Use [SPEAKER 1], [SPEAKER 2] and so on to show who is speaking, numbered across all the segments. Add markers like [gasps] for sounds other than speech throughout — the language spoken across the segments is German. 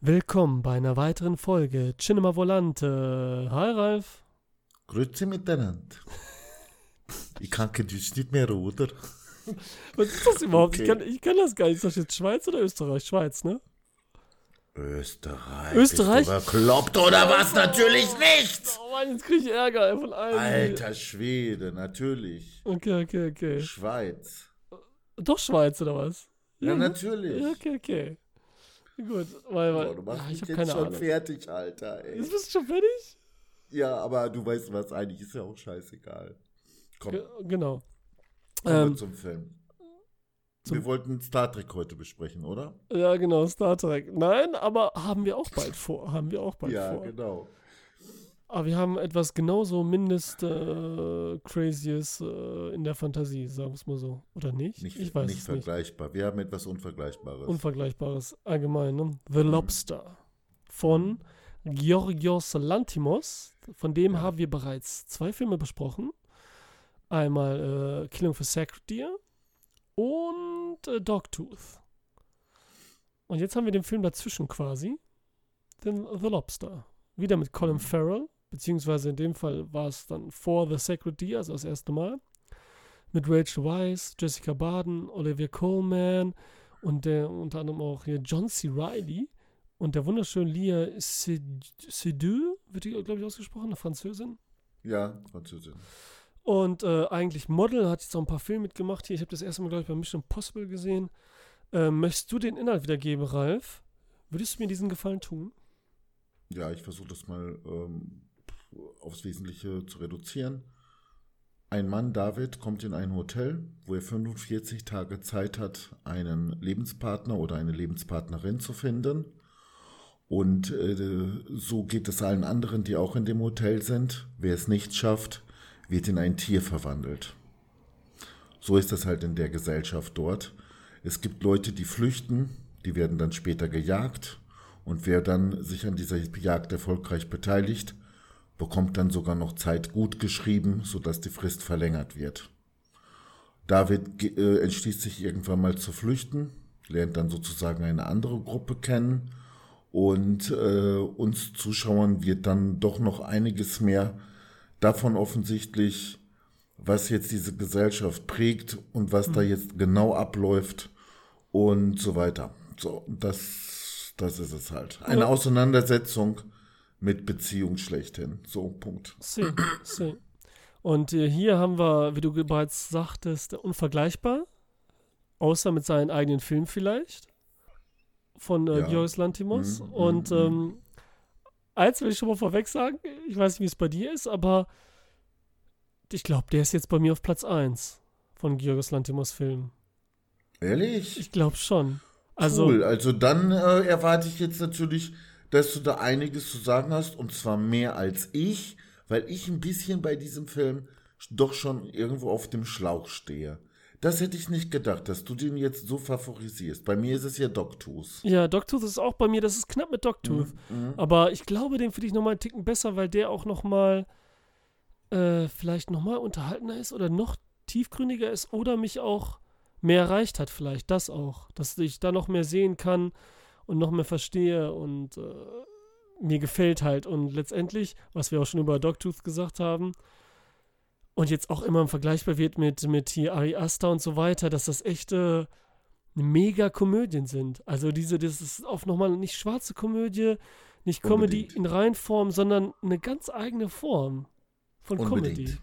[SPEAKER 1] Willkommen bei einer weiteren Folge Cinema Volante. Hi Ralf.
[SPEAKER 2] Grüezi miteinander. [laughs] ich kann kein Deutsch nicht mehr, oder?
[SPEAKER 1] Was ist das überhaupt? Okay. Ich, kann, ich kann das gar nicht. Ist das jetzt Schweiz oder Österreich? Schweiz, ne?
[SPEAKER 2] Österreich.
[SPEAKER 1] Österreich?
[SPEAKER 2] Bist bekloppt oder was? Natürlich nicht!
[SPEAKER 1] Oh Mann, jetzt krieg ich Ärger von allen.
[SPEAKER 2] Alter Schwede, natürlich.
[SPEAKER 1] Okay, okay, okay.
[SPEAKER 2] Schweiz.
[SPEAKER 1] Doch Schweiz oder was?
[SPEAKER 2] Ja, ja natürlich.
[SPEAKER 1] Ja, okay, okay. Gut, weil, weil
[SPEAKER 2] Boah, du machst
[SPEAKER 1] ja,
[SPEAKER 2] mich
[SPEAKER 1] ich hab
[SPEAKER 2] jetzt schon
[SPEAKER 1] Ahnung.
[SPEAKER 2] fertig, Alter. Ey.
[SPEAKER 1] Jetzt bist du schon fertig?
[SPEAKER 2] Ja, aber du weißt was, eigentlich ist ja auch scheißegal. Komm,
[SPEAKER 1] Ge genau.
[SPEAKER 2] kommen wir
[SPEAKER 1] Ähm,
[SPEAKER 2] zum Film.
[SPEAKER 1] zum-
[SPEAKER 2] wir wollten Star Trek heute besprechen, oder?
[SPEAKER 1] ja, genau, Star Trek. Nein, aber haben wir auch bald vor. Haben wir auch bald
[SPEAKER 2] ja,
[SPEAKER 1] vor.
[SPEAKER 2] genau.
[SPEAKER 1] Aber wir haben etwas genauso mindest äh, Crazyes äh, in der Fantasie, sagen wir es mal so. Oder nicht?
[SPEAKER 2] Nicht,
[SPEAKER 1] ich weiß
[SPEAKER 2] nicht
[SPEAKER 1] es nicht.
[SPEAKER 2] vergleichbar. Wir haben etwas Unvergleichbares.
[SPEAKER 1] Unvergleichbares allgemein, ne? The Lobster von Georgios Lantimos. Von dem
[SPEAKER 2] Ja.
[SPEAKER 1] haben wir bereits zwei Filme besprochen. Einmal äh, Killing for Sacred Deer und äh, Dogtooth. Und jetzt haben wir den Film dazwischen quasi. Den The Lobster. Wieder mit Colin
[SPEAKER 2] Mhm.
[SPEAKER 1] Farrell, beziehungsweise in dem Fall war es dann vor The Sacred Deer, also das erste Mal. Mit Rachel Weisz, Jessica Barden, Olivia Colman und der unter anderem auch hier John C. Reilly und der wunderschönen Lia Seydoux, wird die, glaube ich, ausgesprochen, eine Französin.
[SPEAKER 2] ja, Französin.
[SPEAKER 1] Und äh, eigentlich Model, hat jetzt auch ein paar Filme mitgemacht hier. Ich habe das erste Mal, glaube ich, bei Mission Impossible gesehen. Ähm, möchtest du den Inhalt wiedergeben, Ralf? Würdest du mir diesen Gefallen tun?
[SPEAKER 2] Ja, ich versuche das mal ähm, aufs Wesentliche zu reduzieren. Ein Mann, David, kommt in ein Hotel, wo er 45 Tage Zeit hat, einen Lebenspartner oder eine Lebenspartnerin zu finden. Und äh, so geht es allen anderen, die auch in dem Hotel sind. Wer es nicht schafft, wird in ein Tier verwandelt. So ist es halt in der Gesellschaft dort. Es gibt Leute, die flüchten, die werden dann später gejagt. Und wer dann sich an dieser Jagd erfolgreich beteiligt, bekommt dann sogar noch Zeit gut geschrieben, sodass die Frist verlängert wird. David äh, entschließt sich irgendwann mal zu flüchten, lernt dann sozusagen eine andere Gruppe kennen und äh, uns Zuschauern wird dann doch noch einiges mehr davon offensichtlich, was jetzt diese Gesellschaft prägt und was da jetzt genau abläuft und so weiter. So, das, das ist es halt. Eine. Auseinandersetzung mit Beziehung schlechthin. So, Punkt.
[SPEAKER 1] See, see. Und äh, hier haben wir, wie du bereits sagtest, unvergleichbar. Außer mit seinen eigenen Filmen vielleicht. Von äh,
[SPEAKER 2] Ja.
[SPEAKER 1] Georgos Lantimos.
[SPEAKER 2] Mhm,
[SPEAKER 1] Und
[SPEAKER 2] mhm,
[SPEAKER 1] ähm, eins will ich schon mal vorweg sagen. Ich weiß nicht, wie es bei dir ist, aber ich glaube, der ist jetzt bei mir auf Platz 1 von Georgos Lantimos Filmen.
[SPEAKER 2] Ehrlich?
[SPEAKER 1] Ich glaube schon. Also,
[SPEAKER 2] cool. Also dann äh, erwarte ich jetzt natürlich, dass du da einiges zu sagen hast und zwar mehr als ich, weil ich ein bisschen bei diesem Film doch schon irgendwo auf dem Schlauch stehe. Das hätte ich nicht gedacht, dass du den jetzt so favorisierst. Bei mir ist es ja Dogtooth.
[SPEAKER 1] ja, Dogtooth ist auch bei mir, das ist knapp mit Dogtooth.
[SPEAKER 2] Mhm.
[SPEAKER 1] Aber ich glaube, den finde ich nochmal einen Ticken besser, weil der auch nochmal äh, vielleicht nochmal unterhaltener ist oder noch tiefgründiger ist oder mich auch mehr erreicht hat, vielleicht das auch. Dass ich da noch mehr sehen kann und noch mehr verstehe und äh, mir gefällt halt. Und letztendlich, was wir auch schon über Dogtooth gesagt haben, und jetzt auch immer vergleichbar wird mit, mit hier Ari Aster und so weiter, dass das echte mega Komödien sind. Also diese, das ist auch nochmal nicht schwarze Komödie, nicht Comedy
[SPEAKER 2] Unbedingt.
[SPEAKER 1] in Reihenform, sondern eine ganz eigene Form von Comedy.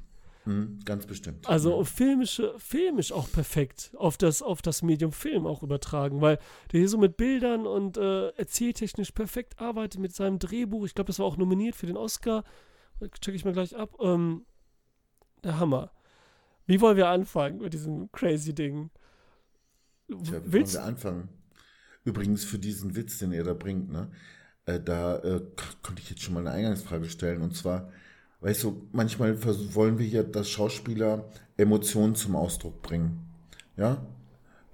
[SPEAKER 2] Mhm, ganz bestimmt.
[SPEAKER 1] Also filmische, filmisch auch perfekt auf das, auf das Medium Film auch übertragen, weil der hier so mit Bildern und äh, erzähltechnisch perfekt arbeitet mit seinem Drehbuch. Ich glaube, das war auch nominiert für den Oscar. Check ich mal gleich ab. Ähm, der Hammer. Wie wollen wir anfangen mit diesem crazy Ding?
[SPEAKER 2] Tja, wie
[SPEAKER 1] Willst
[SPEAKER 2] wollen wir anfangen? Übrigens für diesen Witz, den er da bringt, ne, äh, da äh, k- könnte ich jetzt schon mal eine Eingangsfrage stellen. Und zwar, weißt du, manchmal wollen wir ja, dass Schauspieler Emotionen zum Ausdruck bringen. Ja?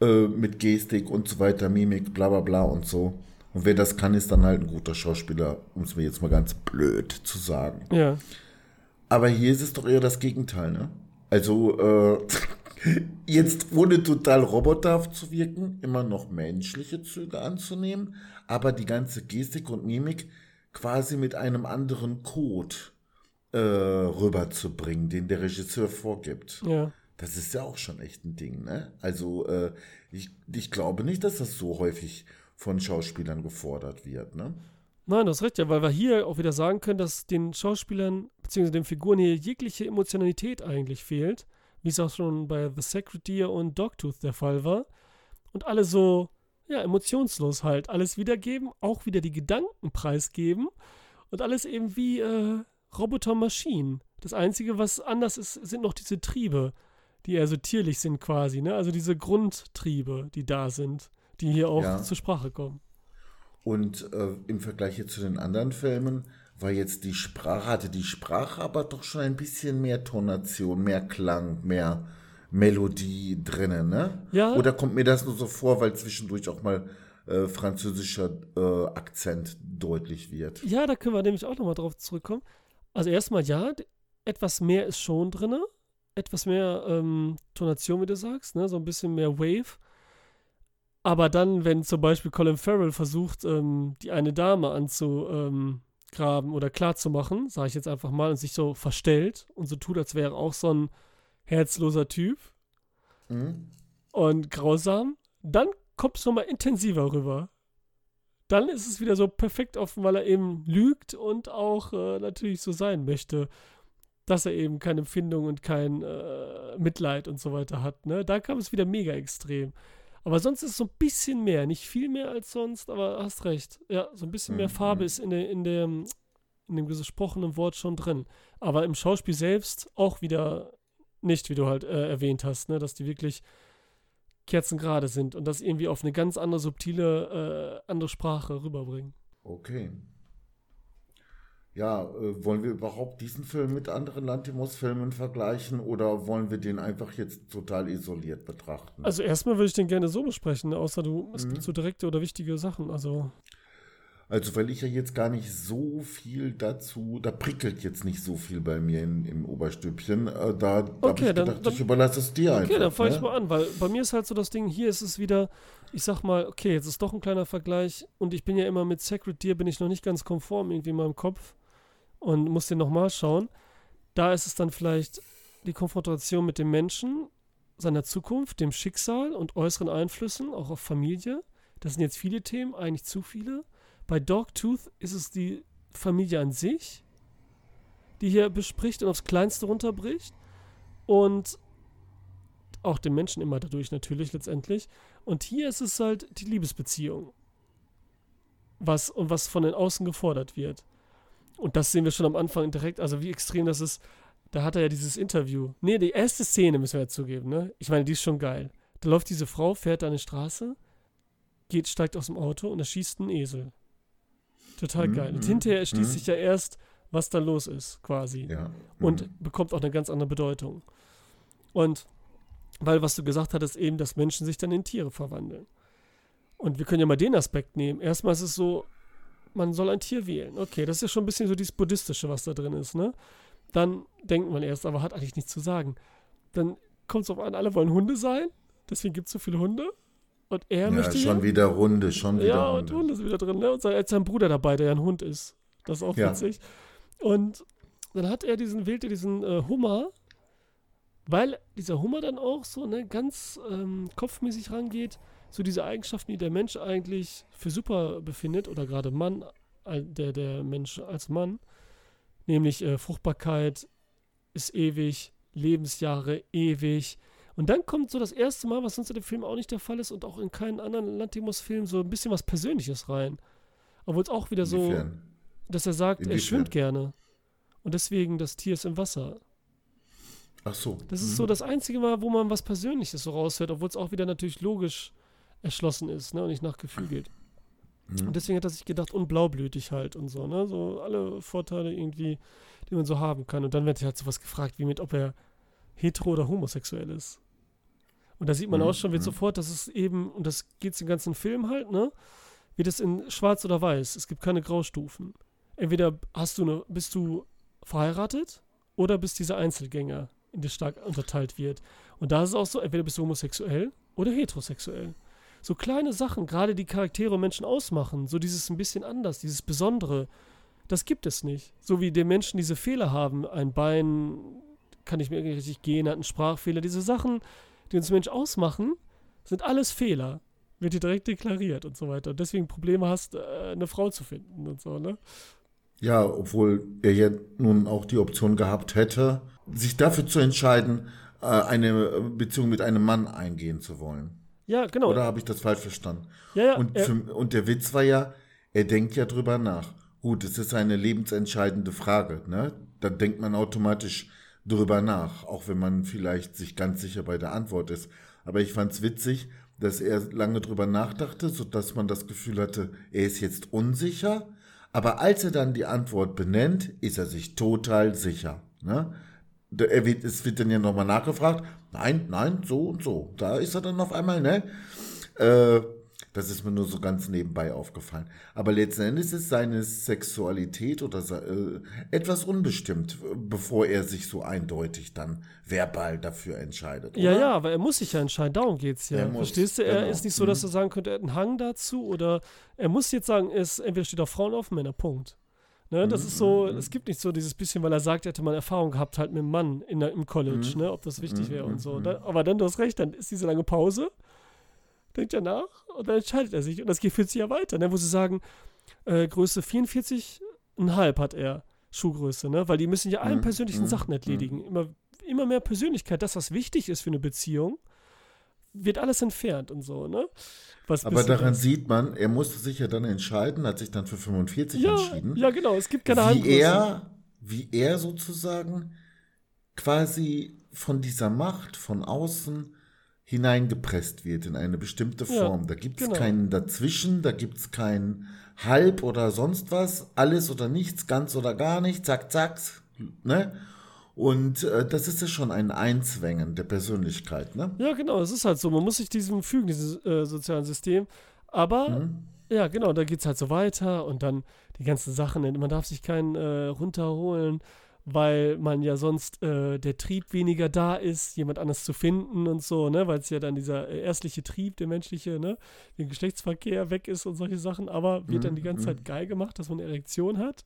[SPEAKER 2] Äh, mit Gestik und so weiter, Mimik, bla bla bla und so. Und wer das kann, ist dann halt ein guter Schauspieler, um es mir jetzt mal ganz blöd zu sagen.
[SPEAKER 1] Ja.
[SPEAKER 2] Aber hier ist es doch eher das Gegenteil, ne? Also, äh, [laughs] Jetzt ohne total roboterhaft zu wirken, immer noch menschliche Züge anzunehmen, aber die ganze Gestik und Mimik quasi mit einem anderen Code äh, rüberzubringen, den der Regisseur vorgibt.
[SPEAKER 1] Ja.
[SPEAKER 2] Das ist ja auch schon echt ein Ding, ne? Also äh, ich, ich glaube nicht, dass das so häufig von Schauspielern gefordert wird, ne?
[SPEAKER 1] Nein, das ist recht, ja, weil wir hier auch wieder sagen können, dass den Schauspielern bzw. den Figuren hier jegliche Emotionalität eigentlich fehlt, wie es auch schon bei The Secretary und Dogtooth der Fall war. Und alle so, ja, emotionslos halt, alles wiedergeben, auch wieder die Gedanken preisgeben und alles eben wie äh, Robotermaschinen. Das Einzige, was anders ist, sind noch diese Triebe, die eher so tierlich sind quasi, ne? Also diese Grundtriebe, die da sind, die hier auch
[SPEAKER 2] Ja.
[SPEAKER 1] zur Sprache kommen.
[SPEAKER 2] Und äh, im Vergleich jetzt zu den anderen Filmen war jetzt die Sprache, hatte die Sprache aber doch schon ein bisschen mehr Tonation, mehr Klang, mehr Melodie drinnen, ne?
[SPEAKER 1] Ja.
[SPEAKER 2] Oder kommt mir das nur so vor, weil zwischendurch auch mal äh, französischer äh, Akzent deutlich wird?
[SPEAKER 1] Ja, da können wir nämlich auch nochmal drauf zurückkommen. Also erstmal ja, etwas mehr ist schon drin. Etwas mehr ähm, Tonation, wie du sagst, ne? so ein bisschen mehr Wave. Aber dann, wenn zum Beispiel Colin Farrell versucht, ähm, die eine Dame anzugraben oder klarzumachen, sage ich jetzt einfach mal, und sich so verstellt und so tut, als wäre er auch so ein herzloser Typ
[SPEAKER 2] Mhm.
[SPEAKER 1] und grausam, dann kommt es nochmal intensiver rüber. Dann ist es wieder so perfekt offen, weil er eben lügt und auch äh, natürlich so sein möchte, dass er eben keine Empfindung und kein äh, Mitleid und so weiter hat. Ne? Da kam es wieder mega extrem. Aber sonst ist es so ein bisschen mehr, nicht viel mehr als sonst, aber hast recht. Ja, so ein bisschen mehr
[SPEAKER 2] Mhm.
[SPEAKER 1] Farbe ist in, der, in, der, in dem gesprochenen Wort schon drin. Aber im Schauspiel selbst auch wieder nicht, wie du halt äh, erwähnt hast, ne? dass die wirklich kerzengerade sind und das irgendwie auf eine ganz andere, subtile, äh, andere Sprache rüberbringen.
[SPEAKER 2] Okay. Ja, äh, wollen wir überhaupt diesen Film mit anderen Lantimos-Filmen vergleichen oder wollen wir den einfach jetzt total isoliert betrachten?
[SPEAKER 1] Also erstmal würde ich den gerne so besprechen, außer du, es
[SPEAKER 2] Mhm.
[SPEAKER 1] gibt so direkte oder wichtige Sachen. Also,
[SPEAKER 2] Also, weil ich ja jetzt gar nicht so viel dazu, da prickelt jetzt nicht so viel bei mir in, im Oberstübchen. Äh, da habe
[SPEAKER 1] Okay,
[SPEAKER 2] ich
[SPEAKER 1] dann-
[SPEAKER 2] gedacht,
[SPEAKER 1] dann-
[SPEAKER 2] ich überlasse es dir einfach.
[SPEAKER 1] okay, dann fange
[SPEAKER 2] ne?
[SPEAKER 1] ich mal an, weil bei mir ist halt so das Ding, hier ist es wieder, ich sag mal, okay, jetzt ist doch ein kleiner Vergleich und ich bin ja immer mit Sacred Deer, bin ich noch nicht ganz konform irgendwie in meinem Kopf und muss den nochmal schauen. Da ist es dann vielleicht die Konfrontation mit dem Menschen, seiner Zukunft, dem Schicksal und äußeren Einflüssen, auch auf Familie. Das sind jetzt viele Themen, eigentlich zu viele. Bei Dogtooth ist es die Familie an sich, die hier bespricht und aufs Kleinste runterbricht. Und auch den Menschen immer dadurch natürlich letztendlich. Und hier ist es halt die Liebesbeziehung. Was und was von den Außen gefordert wird. Und das sehen wir schon am Anfang direkt, also wie extrem das ist. Da hat er ja dieses Interview. Nee, die erste Szene müssen wir ja zugeben, ne? Ich meine, die ist schon geil. Da läuft diese Frau, fährt an die Straße, geht, steigt aus dem Auto und erschießt einen Esel. Total
[SPEAKER 2] Mhm,
[SPEAKER 1] geil. Und
[SPEAKER 2] mhm,
[SPEAKER 1] hinterher erschließt
[SPEAKER 2] mhm.
[SPEAKER 1] sich ja erst, was da los ist, quasi
[SPEAKER 2] Ja.
[SPEAKER 1] und
[SPEAKER 2] mhm.
[SPEAKER 1] bekommt auch eine ganz andere Bedeutung. Und weil, was du gesagt hattest, eben, dass Menschen sich dann in Tiere verwandeln. Und wir können ja mal den Aspekt nehmen. Erstmal ist es so, man soll ein Tier wählen. Okay, das ist ja schon ein bisschen so dieses Buddhistische, was da drin ist, ne? Dann denkt man erst, aber hat eigentlich nichts zu sagen. Dann kommt es auf an, alle wollen Hunde sein, deswegen gibt es so viele Hunde. Und er
[SPEAKER 2] ja,
[SPEAKER 1] möchte
[SPEAKER 2] schon
[SPEAKER 1] ja,
[SPEAKER 2] wieder Runde, schon wieder
[SPEAKER 1] ja, und
[SPEAKER 2] Runde.
[SPEAKER 1] Hunde sind wieder drin, ne? Und sein, er hat seinen Bruder dabei, der ja ein Hund ist. Das ist auch
[SPEAKER 2] Ja.
[SPEAKER 1] witzig. Und dann hat er diesen, wählt er diesen äh, Hummer, weil dieser Hummer dann auch so ne, ganz ähm, kopfmäßig rangeht, so diese Eigenschaften, die der Mensch eigentlich für super befindet, oder gerade Mann, äh, der, der Mensch als Mann, nämlich äh, Fruchtbarkeit ist ewig, Lebensjahre ewig. Und dann kommt so das erste Mal, was sonst in dem Film auch nicht der Fall ist und auch in keinen anderen Lantimos-Film, so ein bisschen was Persönliches rein. Obwohl es auch wieder so,
[SPEAKER 2] Inwiefern?
[SPEAKER 1] dass er sagt, er
[SPEAKER 2] Inwiefern?
[SPEAKER 1] schwimmt gerne. Und deswegen das Tier ist im Wasser.
[SPEAKER 2] Ach so.
[SPEAKER 1] Das ist
[SPEAKER 2] mhm.
[SPEAKER 1] so das einzige Mal, wo man was Persönliches so raushört, obwohl es auch wieder natürlich logisch erschlossen ist, ne, und nicht nach Gefühl geht.
[SPEAKER 2] Mhm.
[SPEAKER 1] Und deswegen hat er sich gedacht, und blaublütig halt und so, ne, so alle Vorteile irgendwie, die man so haben kann. Und dann wird halt sowas gefragt, wie mit, ob er hetero oder homosexuell ist. Und da sieht man
[SPEAKER 2] Mhm,
[SPEAKER 1] auch schon, wird
[SPEAKER 2] mhm.
[SPEAKER 1] sofort, dass es eben, und das geht den ganzen Film halt, ne, wird es in schwarz oder weiß. Es gibt keine Graustufen. Entweder hast du eine, bist du verheiratet oder bist dieser Einzelgänger, in der stark unterteilt wird. Und da ist es auch so, entweder bist du homosexuell oder heterosexuell. So kleine Sachen, gerade die Charaktere und Menschen ausmachen, so dieses ein bisschen anders, dieses Besondere, das gibt es nicht. So wie die Menschen diese Fehler haben, ein Bein kann nicht mehr richtig gehen, hat einen Sprachfehler, diese Sachen, die uns Mensch ausmachen, sind alles Fehler. Wird dir direkt deklariert und so weiter. Und deswegen Probleme hast, äh, eine Frau zu finden und so, ne?
[SPEAKER 2] Ja, obwohl er ja nun auch die Option gehabt hätte, sich dafür zu entscheiden, äh, eine Beziehung mit einem Mann eingehen zu wollen.
[SPEAKER 1] Ja, genau.
[SPEAKER 2] Oder habe ich das falsch verstanden?
[SPEAKER 1] Ja, ja.
[SPEAKER 2] Und, für, und der Witz war ja, er denkt ja drüber nach. Gut, es ist eine lebensentscheidende Frage, ne? Da denkt man automatisch drüber nach, auch wenn man vielleicht sich ganz sicher bei der Antwort ist. Aber ich fand es witzig, dass er lange drüber nachdachte, sodass man das Gefühl hatte, er ist jetzt unsicher. Aber als er dann die Antwort benennt, ist er sich total sicher. Ne? Er wird, es wird dann ja nochmal nachgefragt. Nein, nein, so und so. Da ist er dann auf einmal, ne? Äh, das ist mir nur so ganz nebenbei aufgefallen. Aber letzten Endes ist seine Sexualität oder äh, etwas unbestimmt, bevor er sich so eindeutig dann verbal dafür entscheidet.
[SPEAKER 1] ja,
[SPEAKER 2] oder?
[SPEAKER 1] ja, aber er muss sich ja entscheiden, darum geht's ja.
[SPEAKER 2] Er muss,
[SPEAKER 1] Verstehst du? Er
[SPEAKER 2] genau.
[SPEAKER 1] ist nicht so, dass
[SPEAKER 2] Mhm.
[SPEAKER 1] er sagen könnte, er hat einen Hang dazu oder er muss jetzt sagen, es entweder steht auf Frauen auf Männer, Punkt. Ne, das
[SPEAKER 2] Mhm,
[SPEAKER 1] ist so,
[SPEAKER 2] mhm,
[SPEAKER 1] es gibt nicht so dieses bisschen, weil er sagt, er hätte mal Erfahrung gehabt halt mit einem Mann in der, im College,
[SPEAKER 2] Mhm.
[SPEAKER 1] ne, ob das wichtig
[SPEAKER 2] Mhm,
[SPEAKER 1] wäre und so.
[SPEAKER 2] mhm.
[SPEAKER 1] Da, aber dann, du hast recht, dann ist diese lange Pause, denkt er nach und dann entscheidet er sich und das geht für sich ja weiter, ne, wo sie sagen, äh, Größe 44,5 hat er, Schuhgröße, ne, weil die müssen ja allen
[SPEAKER 2] Mhm,
[SPEAKER 1] persönlichen
[SPEAKER 2] mhm,
[SPEAKER 1] Sachen entledigen. Immer, immer mehr Persönlichkeit, das, was wichtig ist für eine Beziehung, wird alles entfernt und so, ne? Was
[SPEAKER 2] Aber daran
[SPEAKER 1] das-
[SPEAKER 2] sieht man, er musste sich ja dann entscheiden, hat sich dann für 45
[SPEAKER 1] ja,
[SPEAKER 2] entschieden.
[SPEAKER 1] ja, genau, es gibt keine
[SPEAKER 2] wie
[SPEAKER 1] Handgröße.
[SPEAKER 2] er, wie er sozusagen quasi von dieser Macht von außen hineingepresst wird in eine bestimmte
[SPEAKER 1] Ja,
[SPEAKER 2] Form. da gibt es
[SPEAKER 1] genau.
[SPEAKER 2] keinen Dazwischen, da gibt es kein Halb oder sonst was, alles oder nichts, ganz oder gar nichts, zack, zack, ne? Und äh, das ist ja schon ein Einzwängen der Persönlichkeit, ne?
[SPEAKER 1] Ja, genau, es ist halt so. Man muss sich diesem fügen, dieses äh, sozialen System. Aber,
[SPEAKER 2] Mhm.
[SPEAKER 1] ja, genau, da geht es halt so weiter und dann die ganzen Sachen. Man darf sich keinen äh, runterholen, weil man ja sonst äh, der Trieb weniger da ist, jemand anders zu finden und so, ne? Weil es ja dann dieser äh, erstliche Trieb, der menschliche, ne? Den Geschlechtsverkehr weg ist und solche Sachen. Aber wird dann die ganze
[SPEAKER 2] Mhm.
[SPEAKER 1] Zeit geil gemacht, dass man eine Erektion hat,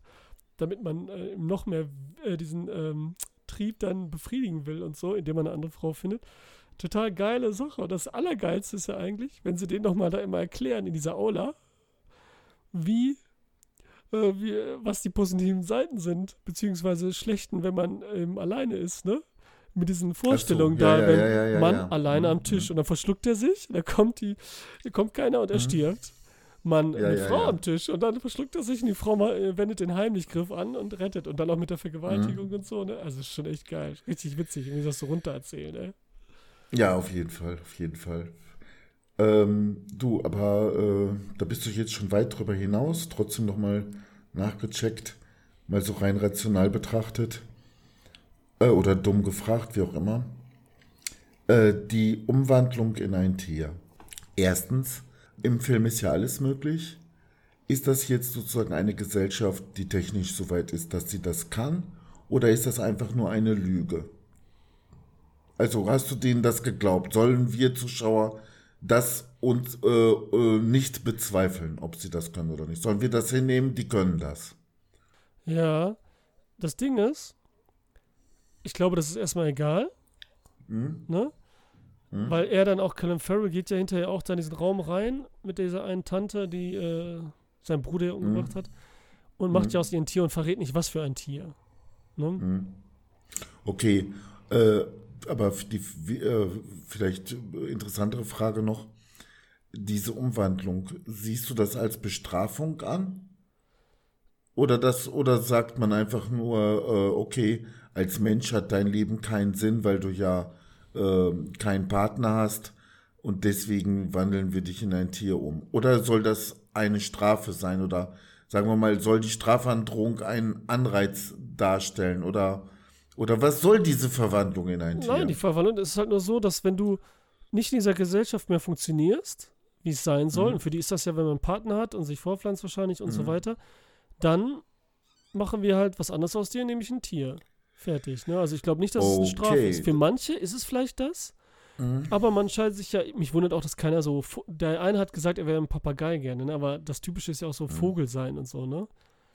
[SPEAKER 1] damit man äh, noch mehr äh, diesen ähm, Trieb dann befriedigen will und so, indem man eine andere Frau findet total geile Sache. Und das Allergeilste ist ja eigentlich, wenn sie den nochmal da immer erklären in dieser Aula, wie, äh, wie, was die positiven Seiten sind, beziehungsweise schlechten, wenn man ähm, alleine ist, ne? Mit diesen Vorstellungen
[SPEAKER 2] ja,
[SPEAKER 1] da,
[SPEAKER 2] ja,
[SPEAKER 1] wenn
[SPEAKER 2] ja,
[SPEAKER 1] Mann alleine am
[SPEAKER 2] Mhm,
[SPEAKER 1] Tisch
[SPEAKER 2] mhm.
[SPEAKER 1] und dann verschluckt er sich, und dann kommt die, da kommt keiner und er
[SPEAKER 2] Mhm.
[SPEAKER 1] stirbt. Mann,
[SPEAKER 2] Ja,
[SPEAKER 1] eine
[SPEAKER 2] ja,
[SPEAKER 1] Frau
[SPEAKER 2] ja.
[SPEAKER 1] am Tisch und dann verschluckt er sich und die Frau mal, äh, wendet den Heimlichgriff an und rettet und dann auch mit der Vergewaltigung
[SPEAKER 2] Mhm.
[SPEAKER 1] und so, ne? Also ist schon echt geil. Richtig witzig, wie das so runter erzählen, ey.
[SPEAKER 2] Ja, auf jeden Fall, auf jeden Fall. Ähm, du, aber äh, da bist du jetzt schon weit drüber hinaus, trotzdem nochmal nachgecheckt, mal so rein rational betrachtet äh, oder dumm gefragt, wie auch immer. Äh, die Umwandlung in ein Tier. Erstens, im Film ist ja alles möglich. Ist das jetzt sozusagen eine Gesellschaft, die technisch so weit ist, dass sie das kann? Oder ist das einfach nur eine Lüge? Also hast du denen das geglaubt? Sollen wir Zuschauer das uns äh, äh, nicht bezweifeln, ob sie das können oder nicht? Sollen wir das hinnehmen? Die können das.
[SPEAKER 1] Ja, das Ding ist, ich glaube, das ist erstmal egal,
[SPEAKER 2] Hm?
[SPEAKER 1] ne?
[SPEAKER 2] Hm?
[SPEAKER 1] Weil er dann auch, Colin Farrell geht ja hinterher auch da in diesen Raum rein mit dieser einen Tante, die äh, seinen Bruder umgebracht hat und macht
[SPEAKER 2] Mhm.
[SPEAKER 1] ja aus ihr ein Tier und verrät nicht, was für ein Tier. Ne?
[SPEAKER 2] Hm. Okay, äh, aber die äh, vielleicht interessantere Frage noch. Diese Umwandlung, siehst du das als Bestrafung an? Oder das, oder sagt man einfach nur, äh, okay, als Mensch hat dein Leben keinen Sinn, weil du ja äh, keinen Partner hast und deswegen wandeln wir dich in ein Tier um? Oder soll das eine Strafe sein? Oder sagen wir mal, soll die Strafandrohung einen Anreiz darstellen? Oder, oder was soll diese Verwandlung in ein Tier?
[SPEAKER 1] Nein, die Verwandlung ist halt nur so, dass wenn du nicht in dieser Gesellschaft mehr funktionierst, wie es sein soll,
[SPEAKER 2] Mhm.
[SPEAKER 1] und für die ist das ja, wenn man einen Partner hat und sich vorpflanzt wahrscheinlich und so
[SPEAKER 2] Mhm.
[SPEAKER 1] weiter, dann machen wir halt was anderes aus dir, nämlich ein Tier. Fertig. Ne? Also ich glaube nicht, dass es eine Strafe
[SPEAKER 2] Okay.
[SPEAKER 1] ist. Für manche ist es vielleicht das, Mhm. Aber man scheint sich ja, mich wundert auch, dass keiner so, der eine hat gesagt, er wäre ein Papagei gerne, ne? aber das Typische ist ja auch so mhm. Vogel sein und so, ne?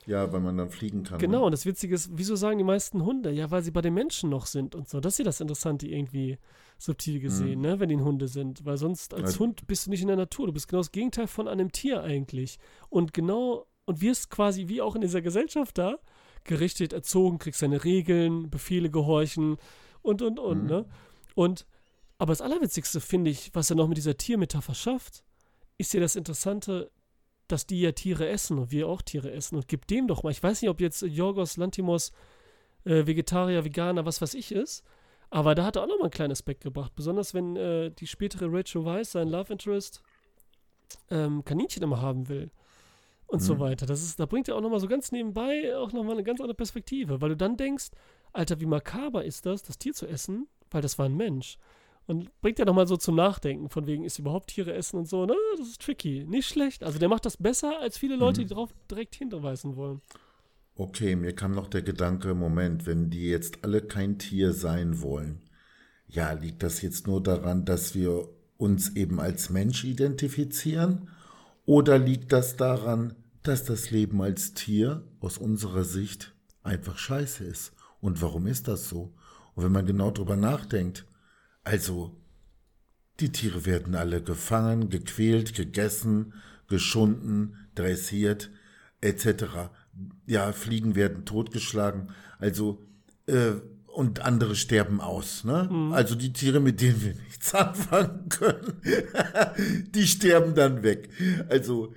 [SPEAKER 2] Ja, weil man dann fliegen kann.
[SPEAKER 1] Genau, ne? und das Witzige ist, wieso sagen die meisten Hunde? Ja, weil sie bei den Menschen noch sind und so. Das ist ja das Interessante irgendwie subtil gesehen, mhm. ne, wenn die Hunde sind. Weil sonst als also, Hund bist du nicht in der Natur. Du bist genau das Gegenteil von einem Tier eigentlich. Und genau, und wirst quasi wie auch in dieser Gesellschaft da gerichtet, erzogen, kriegst deine Regeln, Befehle gehorchen und, und, und, mhm. ne? Und, aber das Allerwitzigste finde ich, was er noch mit dieser Tiermetapher schafft, ist ja das Interessante, dass die ja Tiere essen und wir auch Tiere essen. Und gib dem doch mal, ich weiß nicht, ob jetzt Jorgos Lantimos äh, Vegetarier, Veganer, was weiß ich ist, aber da hat er auch nochmal einen kleinen Aspekt gebracht. Besonders wenn äh, die spätere Rachel Weisz, sein Love Interest, ähm, Kaninchen immer haben will. Und mhm. so weiter. Das ist, da bringt er auch nochmal so ganz nebenbei auch nochmal eine ganz andere Perspektive, weil du dann denkst, Alter, wie makaber ist das, das Tier zu essen, weil das war ein Mensch. Und bringt ja nochmal so zum Nachdenken, von wegen, ist überhaupt Tiere essen und so, ne? Das ist tricky. Nicht schlecht. Also der macht das besser als viele Leute, mhm. die darauf direkt hinterweisen wollen.
[SPEAKER 2] Okay, mir kam noch der Gedanke, Moment, wenn die jetzt alle kein Tier sein wollen, ja, liegt das jetzt nur daran, dass wir uns eben als Mensch identifizieren? Oder liegt das daran, dass das Leben als Tier aus unserer Sicht einfach scheiße ist? Und warum ist das so? Und wenn man genau drüber nachdenkt, also, die Tiere werden alle gefangen, gequält, gegessen, geschunden, dressiert, etc. Ja, Fliegen werden totgeschlagen. Also, äh, und andere sterben aus. Ne? Mhm. Also die Tiere, mit denen wir nichts [laughs] anfangen können, [laughs] die sterben dann weg. Also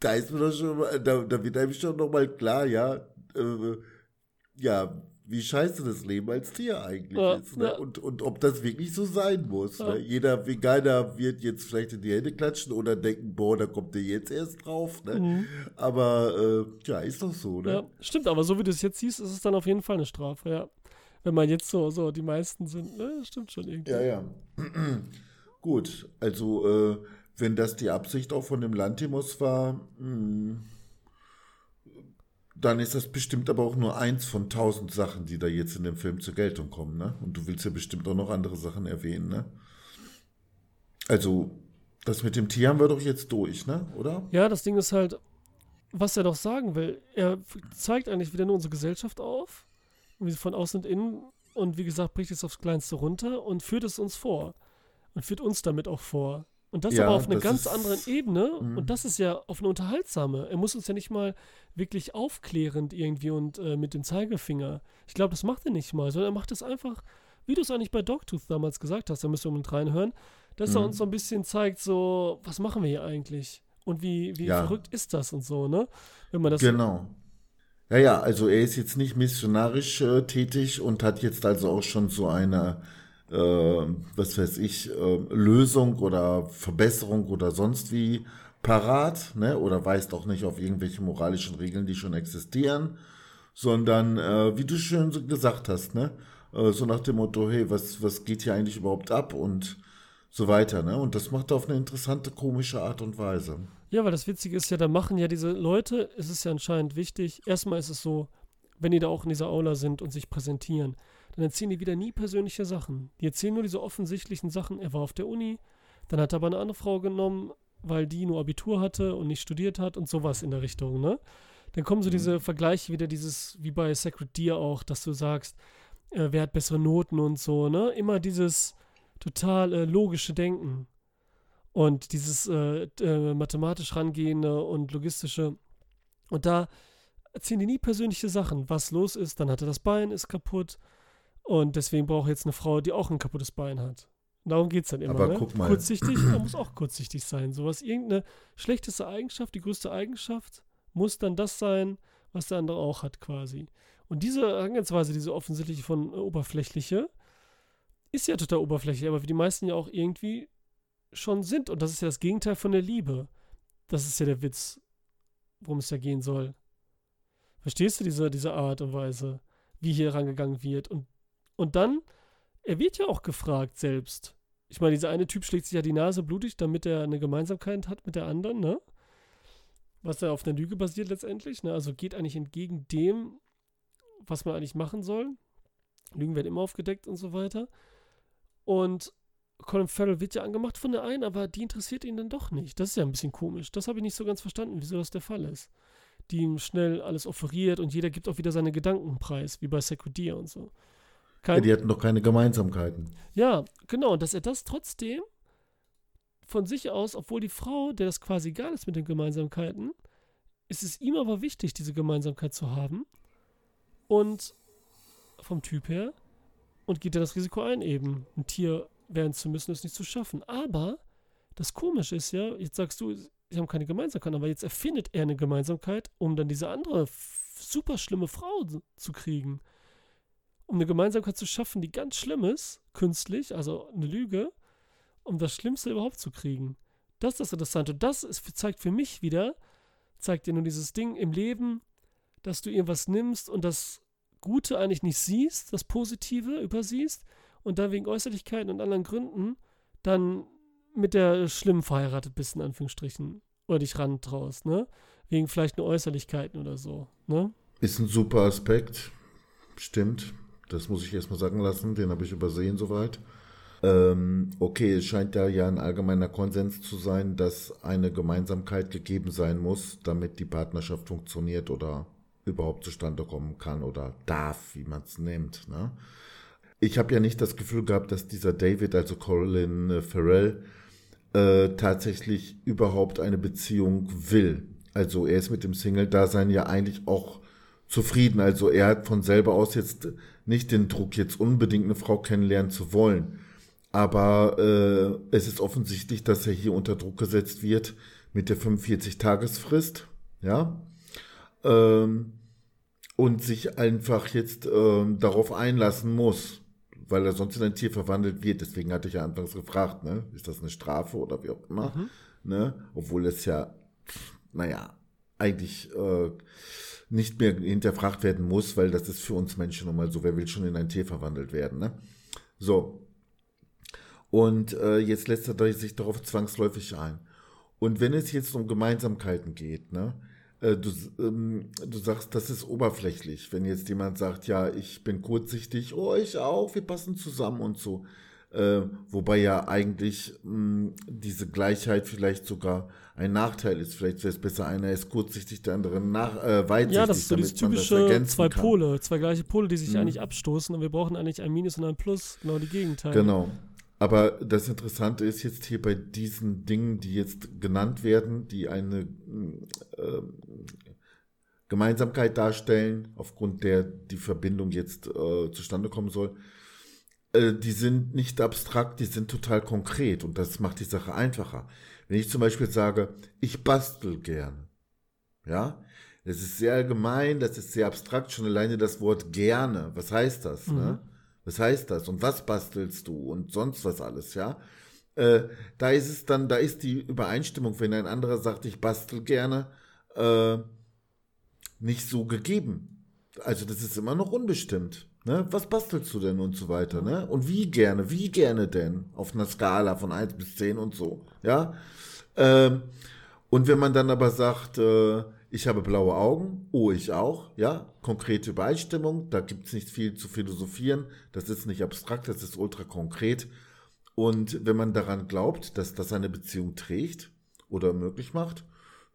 [SPEAKER 2] da ist mir doch schon, da, da wird einem schon nochmal klar, ja, äh, ja, wie scheiße das Leben als Tier eigentlich ja, ist. Ne? Ja. Und, und ob das wirklich so sein muss. Ja. Ne? Jeder Veganer wird jetzt vielleicht in die Hände klatschen oder denken, boah, da kommt der jetzt erst drauf. Ne? Mhm. Aber äh, ja, ist doch so. Ne? Ja,
[SPEAKER 1] stimmt, aber so wie du es jetzt siehst, ist es dann auf jeden Fall eine Strafe, ja. Wenn man jetzt so, so die meisten sind, ne? stimmt schon irgendwie.
[SPEAKER 2] Ja, ja. [clears throat] Gut, also äh, wenn das die Absicht auch von dem Lantimos war, mh, hm, dann ist das bestimmt aber auch nur eins von tausend Sachen, die da jetzt in dem Film zur Geltung kommen, ne? Und du willst ja bestimmt auch noch andere Sachen erwähnen, ne? Also, das mit dem Tier haben wir doch jetzt durch, ne? Oder?
[SPEAKER 1] Ja, das Ding ist halt, was er doch sagen will. Er zeigt eigentlich wieder nur unsere Gesellschaft auf, wie von außen und innen, und wie gesagt, bricht es aufs Kleinste runter und führt es uns vor. Und führt uns damit auch vor. Und das ja, aber auf einer ganz ist, anderen Ebene. Mh. Und das ist ja auf eine unterhaltsame. Er muss uns ja nicht mal wirklich aufklärend irgendwie und äh, mit dem Zeigefinger. Ich glaube, das macht er nicht mal, sondern er macht es einfach, wie du es eigentlich bei Dogtooth damals gesagt hast, da müssen wir mit reinhören, dass mhm. er uns so ein bisschen zeigt, so, was machen wir hier eigentlich? Und wie, wie ja. verrückt ist das und so, ne? Wenn man das.
[SPEAKER 2] Genau. Ja, ja, also er ist jetzt nicht missionarisch äh, tätig und hat jetzt also auch schon so eine äh, was weiß ich, äh, Lösung oder Verbesserung oder sonst wie parat, ne? oder weist auch nicht auf irgendwelche moralischen Regeln, die schon existieren, sondern, äh, wie du schön gesagt hast, ne? Äh, so nach dem Motto, hey, was, was geht hier eigentlich überhaupt ab und so weiter, ne? Und das macht er auf eine interessante, komische Art und Weise.
[SPEAKER 1] Ja, weil das Witzige ist ja, da machen ja diese Leute, es ist ja anscheinend wichtig, erstmal ist es so, wenn die da auch in dieser Aula sind und sich präsentieren, dann erzählen die wieder nie persönliche Sachen. Die erzählen nur diese offensichtlichen Sachen. Er war auf der Uni, dann hat er aber eine andere Frau genommen, weil die nur Abitur hatte und nicht studiert hat und sowas in der Richtung, ne? Dann kommen so mhm. diese Vergleiche wieder, dieses, wie bei Sacred Deer auch, dass du sagst, äh, wer hat bessere Noten und so, ne? Immer dieses total äh, logische Denken. Und dieses äh, äh mathematisch rangehende und logistische. Und da erzählen die nie persönliche Sachen, was los ist. Dann hat er das Bein, ist kaputt. Und deswegen braucht jetzt eine Frau, die auch ein kaputtes Bein hat. Darum geht es dann immer. Aber ne? guck mal. Kurzsichtig, man muss auch kurzsichtig sein. Sowas, irgendeine schlechteste Eigenschaft, die größte Eigenschaft, muss dann das sein, was der andere auch hat, quasi. Und diese Herangehensweise, diese offensichtliche von äh, oberflächliche, ist ja total oberflächlich, aber wie die meisten ja auch irgendwie schon sind. Und das ist ja das Gegenteil von der Liebe. Das ist ja der Witz, worum es ja gehen soll. Verstehst du diese, diese Art und Weise, wie hier rangegangen wird? Und und dann, er wird ja auch gefragt selbst. Ich meine, dieser eine Typ schlägt sich ja die Nase blutig, damit er eine Gemeinsamkeit hat mit der anderen, ne? Was ja auf einer Lüge basiert letztendlich, ne? Also geht eigentlich entgegen dem, was man eigentlich machen soll. Lügen werden immer aufgedeckt und so weiter. Und Colin Farrell wird ja angemacht von der einen, aber die interessiert ihn dann doch nicht. Das ist ja ein bisschen komisch. Das habe ich nicht so ganz verstanden, wieso das der Fall ist. Die ihm schnell alles offeriert und jeder gibt auch wieder seine Gedankenpreis, wie bei Secudia und so.
[SPEAKER 2] Kein, ja, die hatten doch keine Gemeinsamkeiten.
[SPEAKER 1] Ja, genau. Und dass er das trotzdem von sich aus, obwohl die Frau, der das quasi egal ist mit den Gemeinsamkeiten, ist es ihm aber wichtig, diese Gemeinsamkeit zu haben. Und vom Typ her. Und geht er das Risiko ein, eben ein Tier werden zu müssen, es nicht zu schaffen. Aber das Komische ist ja, jetzt sagst du, sie haben keine Gemeinsamkeit, aber jetzt erfindet er eine Gemeinsamkeit, um dann diese andere super schlimme Frau zu kriegen. Um eine Gemeinsamkeit zu schaffen, die ganz schlimm ist, künstlich, also eine Lüge, um das Schlimmste überhaupt zu kriegen. Das ist das Interessante. Das ist, zeigt für mich wieder, zeigt dir nur dieses Ding im Leben, dass du irgendwas nimmst und das Gute eigentlich nicht siehst, das Positive übersiehst und dann wegen Äußerlichkeiten und anderen Gründen dann mit der Schlimmen verheiratet bist, in Anführungsstrichen. Oder dich rantraust, ne? Wegen vielleicht nur Äußerlichkeiten oder so, ne?
[SPEAKER 2] Ist ein super Aspekt. Stimmt. Das muss ich erstmal sagen lassen. Den habe ich übersehen soweit. Ähm, okay, es scheint da ja ein allgemeiner Konsens zu sein, dass eine Gemeinsamkeit gegeben sein muss, damit die Partnerschaft funktioniert oder überhaupt zustande kommen kann oder darf, wie man es nennt. Ne? ich habe ja nicht das Gefühl gehabt, dass dieser David, also Colin äh, Farrell, äh, tatsächlich überhaupt eine Beziehung will. Also er ist mit dem Single-Dasein ja eigentlich auch zufrieden. Also er hat von selber aus jetzt nicht den Druck, jetzt unbedingt eine Frau kennenlernen zu wollen. Aber äh, es ist offensichtlich, dass er hier unter Druck gesetzt wird mit der 45-Tagesfrist, ja, ähm, und sich einfach jetzt ähm, darauf einlassen muss weil er sonst in ein Tier verwandelt wird. Deswegen hatte ich ja anfangs gefragt, ne, ist das eine Strafe oder wie auch immer, mhm. ne, obwohl es ja, naja, eigentlich äh, nicht mehr hinterfragt werden muss, weil das ist für uns Menschen nun mal so, wer will schon in ein Tier verwandelt werden, ne? So. Und äh, jetzt lässt er sich darauf zwangsläufig ein. Und wenn es jetzt um Gemeinsamkeiten geht, ne, äh, du, ähm, du sagst, das ist oberflächlich. Wenn jetzt jemand sagt, ja, ich bin kurzsichtig, oh, ich auch, wir passen zusammen und so. Äh, wobei ja eigentlich mh, hm, diese Gleichheit vielleicht sogar ein Nachteil ist. Vielleicht wäre es besser, einer ist kurzsichtig, der andere nach, äh, weitsichtig.
[SPEAKER 1] Ja, das ist so dieses typische zwei kann. Pole, zwei gleiche Pole, die sich mhm. eigentlich abstoßen und wir brauchen eigentlich ein Minus und ein Plus, genau die Gegenteile.
[SPEAKER 2] Genau. Aber das Interessante ist jetzt hier bei diesen Dingen, die jetzt genannt werden, die eine äh, Gemeinsamkeit darstellen, aufgrund der die Verbindung jetzt äh, zustande kommen soll, äh, die sind nicht abstrakt, die sind total konkret und das macht die Sache einfacher. Wenn ich zum Beispiel sage, ich bastel gern, ja, das ist sehr allgemein, das ist sehr abstrakt, schon alleine das Wort gerne, was heißt das, ne? mhm. ne? Was heißt das? Und was bastelst du? Und sonst was alles, ja? Äh, da ist es dann, da ist die Übereinstimmung, wenn ein anderer sagt, ich bastel gerne, äh, nicht so gegeben. Also das ist immer noch unbestimmt. Ne? Was bastelst du denn und so weiter, ne? Und wie gerne, wie gerne denn? Auf einer Skala von 1 bis 10 und so, ja? Ähm, und wenn man dann aber sagt, äh, ich habe blaue Augen, oh, ich auch, ja, konkrete Übereinstimmung, da gibt es nicht viel zu philosophieren, das ist nicht abstrakt, das ist ultra konkret. Und wenn man daran glaubt, dass das eine Beziehung trägt oder möglich macht,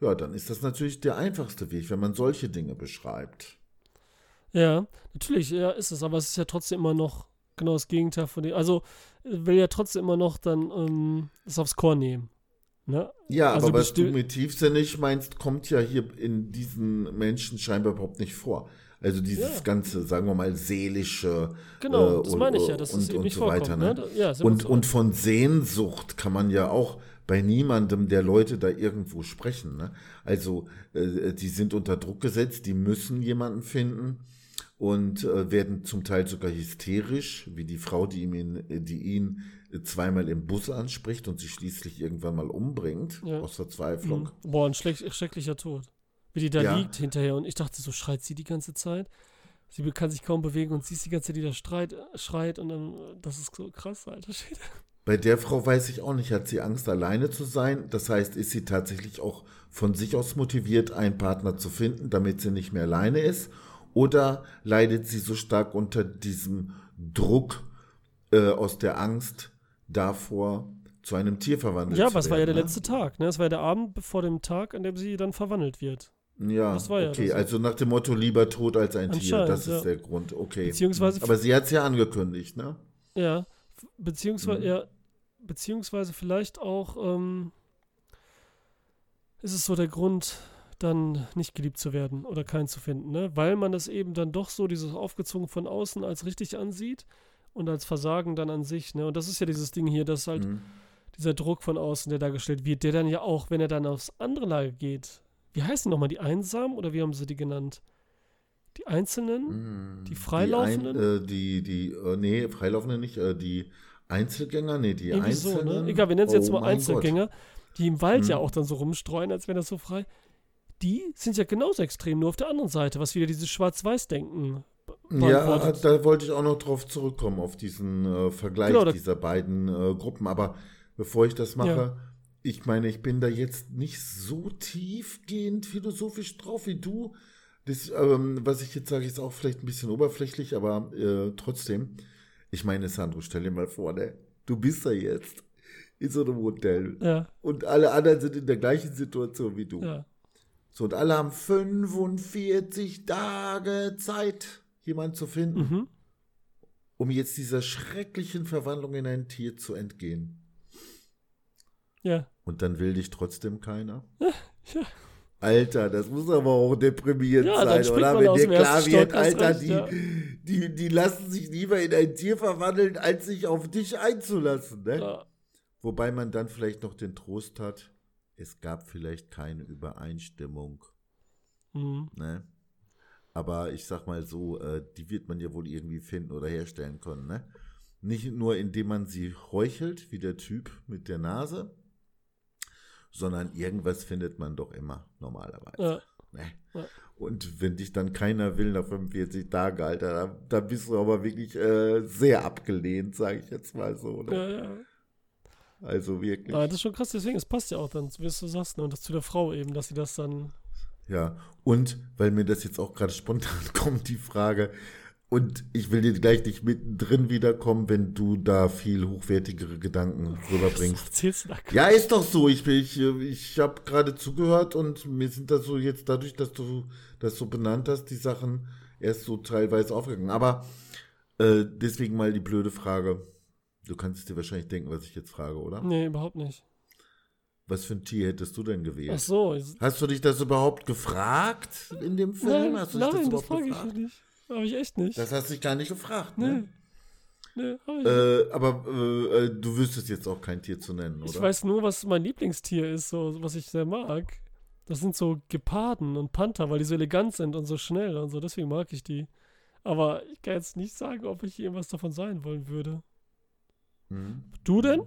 [SPEAKER 2] ja, dann ist das natürlich der einfachste Weg, wenn man solche Dinge beschreibt.
[SPEAKER 1] Ja, natürlich, ja, ist es, aber es ist ja trotzdem immer noch genau das Gegenteil von dem. Also will ja trotzdem immer noch dann ähm, es aufs Chor nehmen. Ne?
[SPEAKER 2] Ja, also aber was du mit tiefsinnig meinst, kommt ja hier in diesen Menschen scheinbar überhaupt nicht vor. Also dieses ja. ganze, sagen wir mal, seelische.
[SPEAKER 1] Genau, äh, das meine ich ja, dass
[SPEAKER 2] und,
[SPEAKER 1] es eben
[SPEAKER 2] und
[SPEAKER 1] nicht
[SPEAKER 2] so weiter.
[SPEAKER 1] Ne?
[SPEAKER 2] ne? Ja, und, und von Sehnsucht kann man ja auch bei niemandem der Leute da irgendwo sprechen. Ne? Also äh, die sind unter Druck gesetzt, die müssen jemanden finden und äh, werden zum Teil sogar hysterisch, wie die Frau, die ihn, die ihn zweimal im Bus anspricht und sie schließlich irgendwann mal umbringt, ja. aus Verzweiflung.
[SPEAKER 1] Mhm. Boah, ein schrecklicher Tod. Wie die da ja. liegt hinterher und ich dachte, so schreit sie die ganze Zeit. Sie kann sich kaum bewegen und sie ist die ganze Zeit, die da schreit, schreit und dann, das ist so krass, alter [laughs] Shit.
[SPEAKER 2] Bei der Frau weiß ich auch nicht, hat sie Angst, alleine zu sein? Das heißt, ist sie tatsächlich auch von sich aus motiviert, einen Partner zu finden, damit sie nicht mehr alleine ist? Oder leidet sie so stark unter diesem Druck äh, aus der Angst, davor zu einem Tier verwandelt
[SPEAKER 1] Ja,
[SPEAKER 2] zu
[SPEAKER 1] was war ja der
[SPEAKER 2] werden, ne?
[SPEAKER 1] letzte Tag, ne? Das war ja der Abend vor dem Tag, an dem sie dann verwandelt wird.
[SPEAKER 2] Ja,
[SPEAKER 1] Das war ja
[SPEAKER 2] okay,
[SPEAKER 1] das.
[SPEAKER 2] also nach dem Motto lieber tot als ein Tier, das ist
[SPEAKER 1] ja.
[SPEAKER 2] der Grund, okay.
[SPEAKER 1] Beziehungsweise-
[SPEAKER 2] Aber sie hat es ja angekündigt, ne?
[SPEAKER 1] Ja, beziehungsweise,
[SPEAKER 2] Mhm.
[SPEAKER 1] ja, beziehungsweise vielleicht auch ähm, ist es so der Grund, dann nicht geliebt zu werden oder keinen zu finden, ne? Weil man das eben dann doch so, dieses aufgezogen von außen als richtig ansieht und als Versagen dann an sich, ne? Und das ist ja dieses Ding hier, dass halt
[SPEAKER 2] Mhm.
[SPEAKER 1] dieser Druck von außen, der dargestellt wird, der dann ja auch, wenn er dann aufs andere Lager geht, wie heißen die nochmal, die Einsamen oder wie haben sie die genannt? Die Einzelnen?
[SPEAKER 2] Mhm.
[SPEAKER 1] Die Freilaufenden?
[SPEAKER 2] Die, ein, äh, die, die äh, nee, Freilaufenden nicht, äh, die Einzelgänger, nee, die
[SPEAKER 1] Irgendwie so,
[SPEAKER 2] Einzelnen.
[SPEAKER 1] ne? Egal, wir nennen sie jetzt
[SPEAKER 2] Oh
[SPEAKER 1] mal Einzelgänger, die im Wald ja
[SPEAKER 2] Mhm.
[SPEAKER 1] auch dann so rumstreuen, als wäre das so frei. Die sind ja genauso extrem, nur auf der anderen Seite, was wieder dieses Schwarz-Weiß-Denken.
[SPEAKER 2] Ja, da wollte ich auch noch drauf zurückkommen, auf diesen äh, Vergleich
[SPEAKER 1] Genau,
[SPEAKER 2] dieser beiden äh, Gruppen. Aber bevor ich das mache,
[SPEAKER 1] Ja.
[SPEAKER 2] ich meine, ich bin da jetzt nicht so tiefgehend philosophisch drauf wie du. Das, ähm, was ich jetzt sage, ist auch vielleicht ein bisschen oberflächlich, aber äh, trotzdem. Ich meine, Sandro, stell dir mal vor, ne? du bist da jetzt in so einem Hotel
[SPEAKER 1] Ja,
[SPEAKER 2] und alle anderen sind in der gleichen Situation wie du.
[SPEAKER 1] ja.
[SPEAKER 2] So, und alle haben 45 Tage Zeit, jemanden zu finden,
[SPEAKER 1] Mhm.
[SPEAKER 2] um jetzt dieser schrecklichen Verwandlung in ein Tier zu entgehen.
[SPEAKER 1] Ja.
[SPEAKER 2] Und dann will dich trotzdem keiner.
[SPEAKER 1] Ja.
[SPEAKER 2] Alter, das muss aber auch deprimierend
[SPEAKER 1] Ja,
[SPEAKER 2] sein, oder? Wenn dir klar wird, Alter,
[SPEAKER 1] recht,
[SPEAKER 2] die,
[SPEAKER 1] ja.
[SPEAKER 2] die, die lassen sich lieber in ein Tier verwandeln, als sich auf dich einzulassen. Ne?
[SPEAKER 1] ja.
[SPEAKER 2] Wobei man dann vielleicht noch den Trost hat, es gab vielleicht keine Übereinstimmung.
[SPEAKER 1] Mhm.
[SPEAKER 2] Ne? Aber ich sag mal so, äh, die wird man ja wohl irgendwie finden oder herstellen können. Ne? Nicht nur indem man sie heuchelt, wie der Typ mit der Nase, sondern irgendwas findet man doch immer normalerweise.
[SPEAKER 1] Ja.
[SPEAKER 2] Ne?
[SPEAKER 1] Ja.
[SPEAKER 2] Und wenn dich dann keiner will nach 45 Tagen, Alter, dann, dann bist du aber wirklich äh, sehr abgelehnt, sage ich jetzt mal so. Ne?
[SPEAKER 1] Ja, ja.
[SPEAKER 2] Also wirklich.
[SPEAKER 1] Aber das ist schon krass, deswegen, es passt ja auch dann, wie du sagst, ne? und das zu der Frau eben, dass sie das dann.
[SPEAKER 2] Ja, und weil mir das jetzt auch gerade spontan [laughs] kommt, die Frage, und ich will dir gleich nicht mittendrin wiederkommen, wenn du da viel hochwertigere Gedanken
[SPEAKER 1] Was
[SPEAKER 2] rüberbringst.
[SPEAKER 1] erzählst du da?
[SPEAKER 2] Ja, ist doch so. Ich, ich, ich habe gerade zugehört und mir sind das so jetzt dadurch, dass du das so benannt hast, die Sachen erst so teilweise aufgegangen. Aber äh, deswegen mal die blöde Frage. Du kannst dir wahrscheinlich denken, was ich jetzt frage, oder?
[SPEAKER 1] Nee, überhaupt nicht.
[SPEAKER 2] Was für ein Tier hättest du denn gewählt?
[SPEAKER 1] Ach so.
[SPEAKER 2] Hast du dich das überhaupt gefragt in dem Film?
[SPEAKER 1] Nein,
[SPEAKER 2] hast du dich
[SPEAKER 1] nein, das
[SPEAKER 2] überhaupt
[SPEAKER 1] frage ich nicht. Habe ich echt nicht.
[SPEAKER 2] Das hast du dich gar nicht gefragt,
[SPEAKER 1] nee.
[SPEAKER 2] ne?
[SPEAKER 1] Nee, hab ich nicht.
[SPEAKER 2] Äh, aber äh, äh, du wüsstest jetzt auch kein Tier zu nennen, oder?
[SPEAKER 1] Ich weiß nur, was mein Lieblingstier ist, so, was ich sehr mag. Das sind so Geparden und Panther, weil die so elegant sind und so schnell und so. Deswegen mag ich die. Aber ich kann jetzt nicht sagen, ob ich irgendwas davon sein wollen würde.
[SPEAKER 2] Hm?
[SPEAKER 1] Du denn?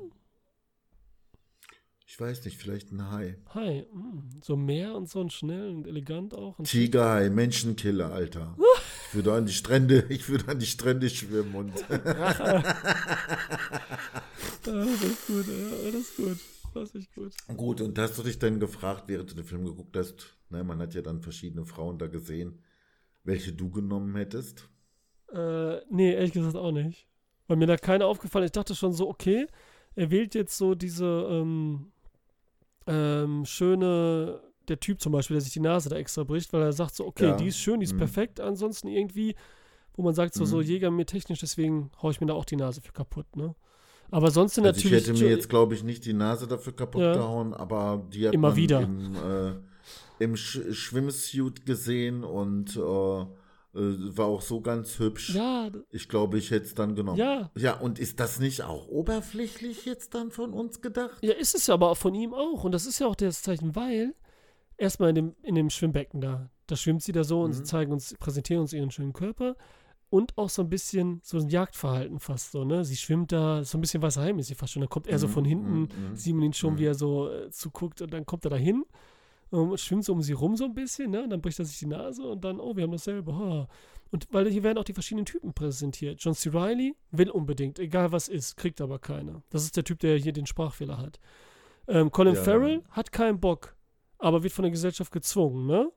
[SPEAKER 2] Ich weiß nicht, vielleicht ein Hai.
[SPEAKER 1] Hi. mm, So Meer und so und schnell und elegant auch. Und
[SPEAKER 2] Tigerhai, Menschenkiller, Alter. [laughs] Ich würde an die Strände, [laughs] ich würde an die Strände schwimmen und [laughs]
[SPEAKER 1] Ah, das ist gut, ja, das ist gut. Das ist gut.
[SPEAKER 2] gut. Und hast du dich dann gefragt, während du den Film geguckt hast? Ne, man hat ja dann verschiedene Frauen da gesehen, welche du genommen hättest.
[SPEAKER 1] Äh, nee, ehrlich gesagt auch nicht. Weil mir da keine aufgefallen ist. Ich dachte schon so, okay, er wählt jetzt so diese ähm, ähm, schöne, der Typ zum Beispiel, der sich die Nase da extra bricht, weil er sagt so, okay,
[SPEAKER 2] Ja.
[SPEAKER 1] die ist schön, die ist
[SPEAKER 2] Mhm.
[SPEAKER 1] perfekt, ansonsten irgendwie, wo man sagt so, so
[SPEAKER 2] Mhm.
[SPEAKER 1] Jäger mir technisch, deswegen haue ich mir da auch die Nase für kaputt, ne? Aber sonst sind
[SPEAKER 2] Also ich
[SPEAKER 1] natürlich
[SPEAKER 2] hätte
[SPEAKER 1] schon-
[SPEAKER 2] mir jetzt, glaube ich, nicht die Nase dafür kaputt
[SPEAKER 1] Ja.
[SPEAKER 2] gehauen, aber die hat
[SPEAKER 1] Immer
[SPEAKER 2] man
[SPEAKER 1] wieder.
[SPEAKER 2] im, äh, im Sch Schwimmsuit gesehen und äh, war auch so ganz hübsch.
[SPEAKER 1] ja,
[SPEAKER 2] Ich glaube, ich hätte es dann genommen.
[SPEAKER 1] ja,
[SPEAKER 2] Ja, und ist das nicht auch oberflächlich jetzt dann von uns gedacht?
[SPEAKER 1] Ja, ist es ja aber auch von ihm auch. Und das ist ja auch das Zeichen, weil erstmal in dem, in dem Schwimmbecken da, da schwimmt sie da so und sie
[SPEAKER 2] Mhm.
[SPEAKER 1] zeigen uns, präsentieren uns ihren schönen Körper und auch so ein bisschen so ein Jagdverhalten fast so, ne? Sie schwimmt da, so ein bisschen Heim ist sie fast schon. Dann kommt er so
[SPEAKER 2] Mhm,
[SPEAKER 1] von hinten,
[SPEAKER 2] mhm, mhm.
[SPEAKER 1] sieht man ihn schon,
[SPEAKER 2] Mhm.
[SPEAKER 1] wie er so äh, zuguckt und dann kommt er da hin und schwimmt so um sie rum so ein bisschen, ne? Und dann bricht er sich die Nase und dann, oh, wir haben dasselbe. Ha. Und weil hier werden auch die verschiedenen Typen präsentiert. John C. Reilly will unbedingt, egal was ist, kriegt aber keiner. Das ist der Typ, der hier den Sprachfehler hat. Ähm, Colin
[SPEAKER 2] Ja.
[SPEAKER 1] Farrell hat keinen Bock, aber wird von der Gesellschaft gezwungen, ne?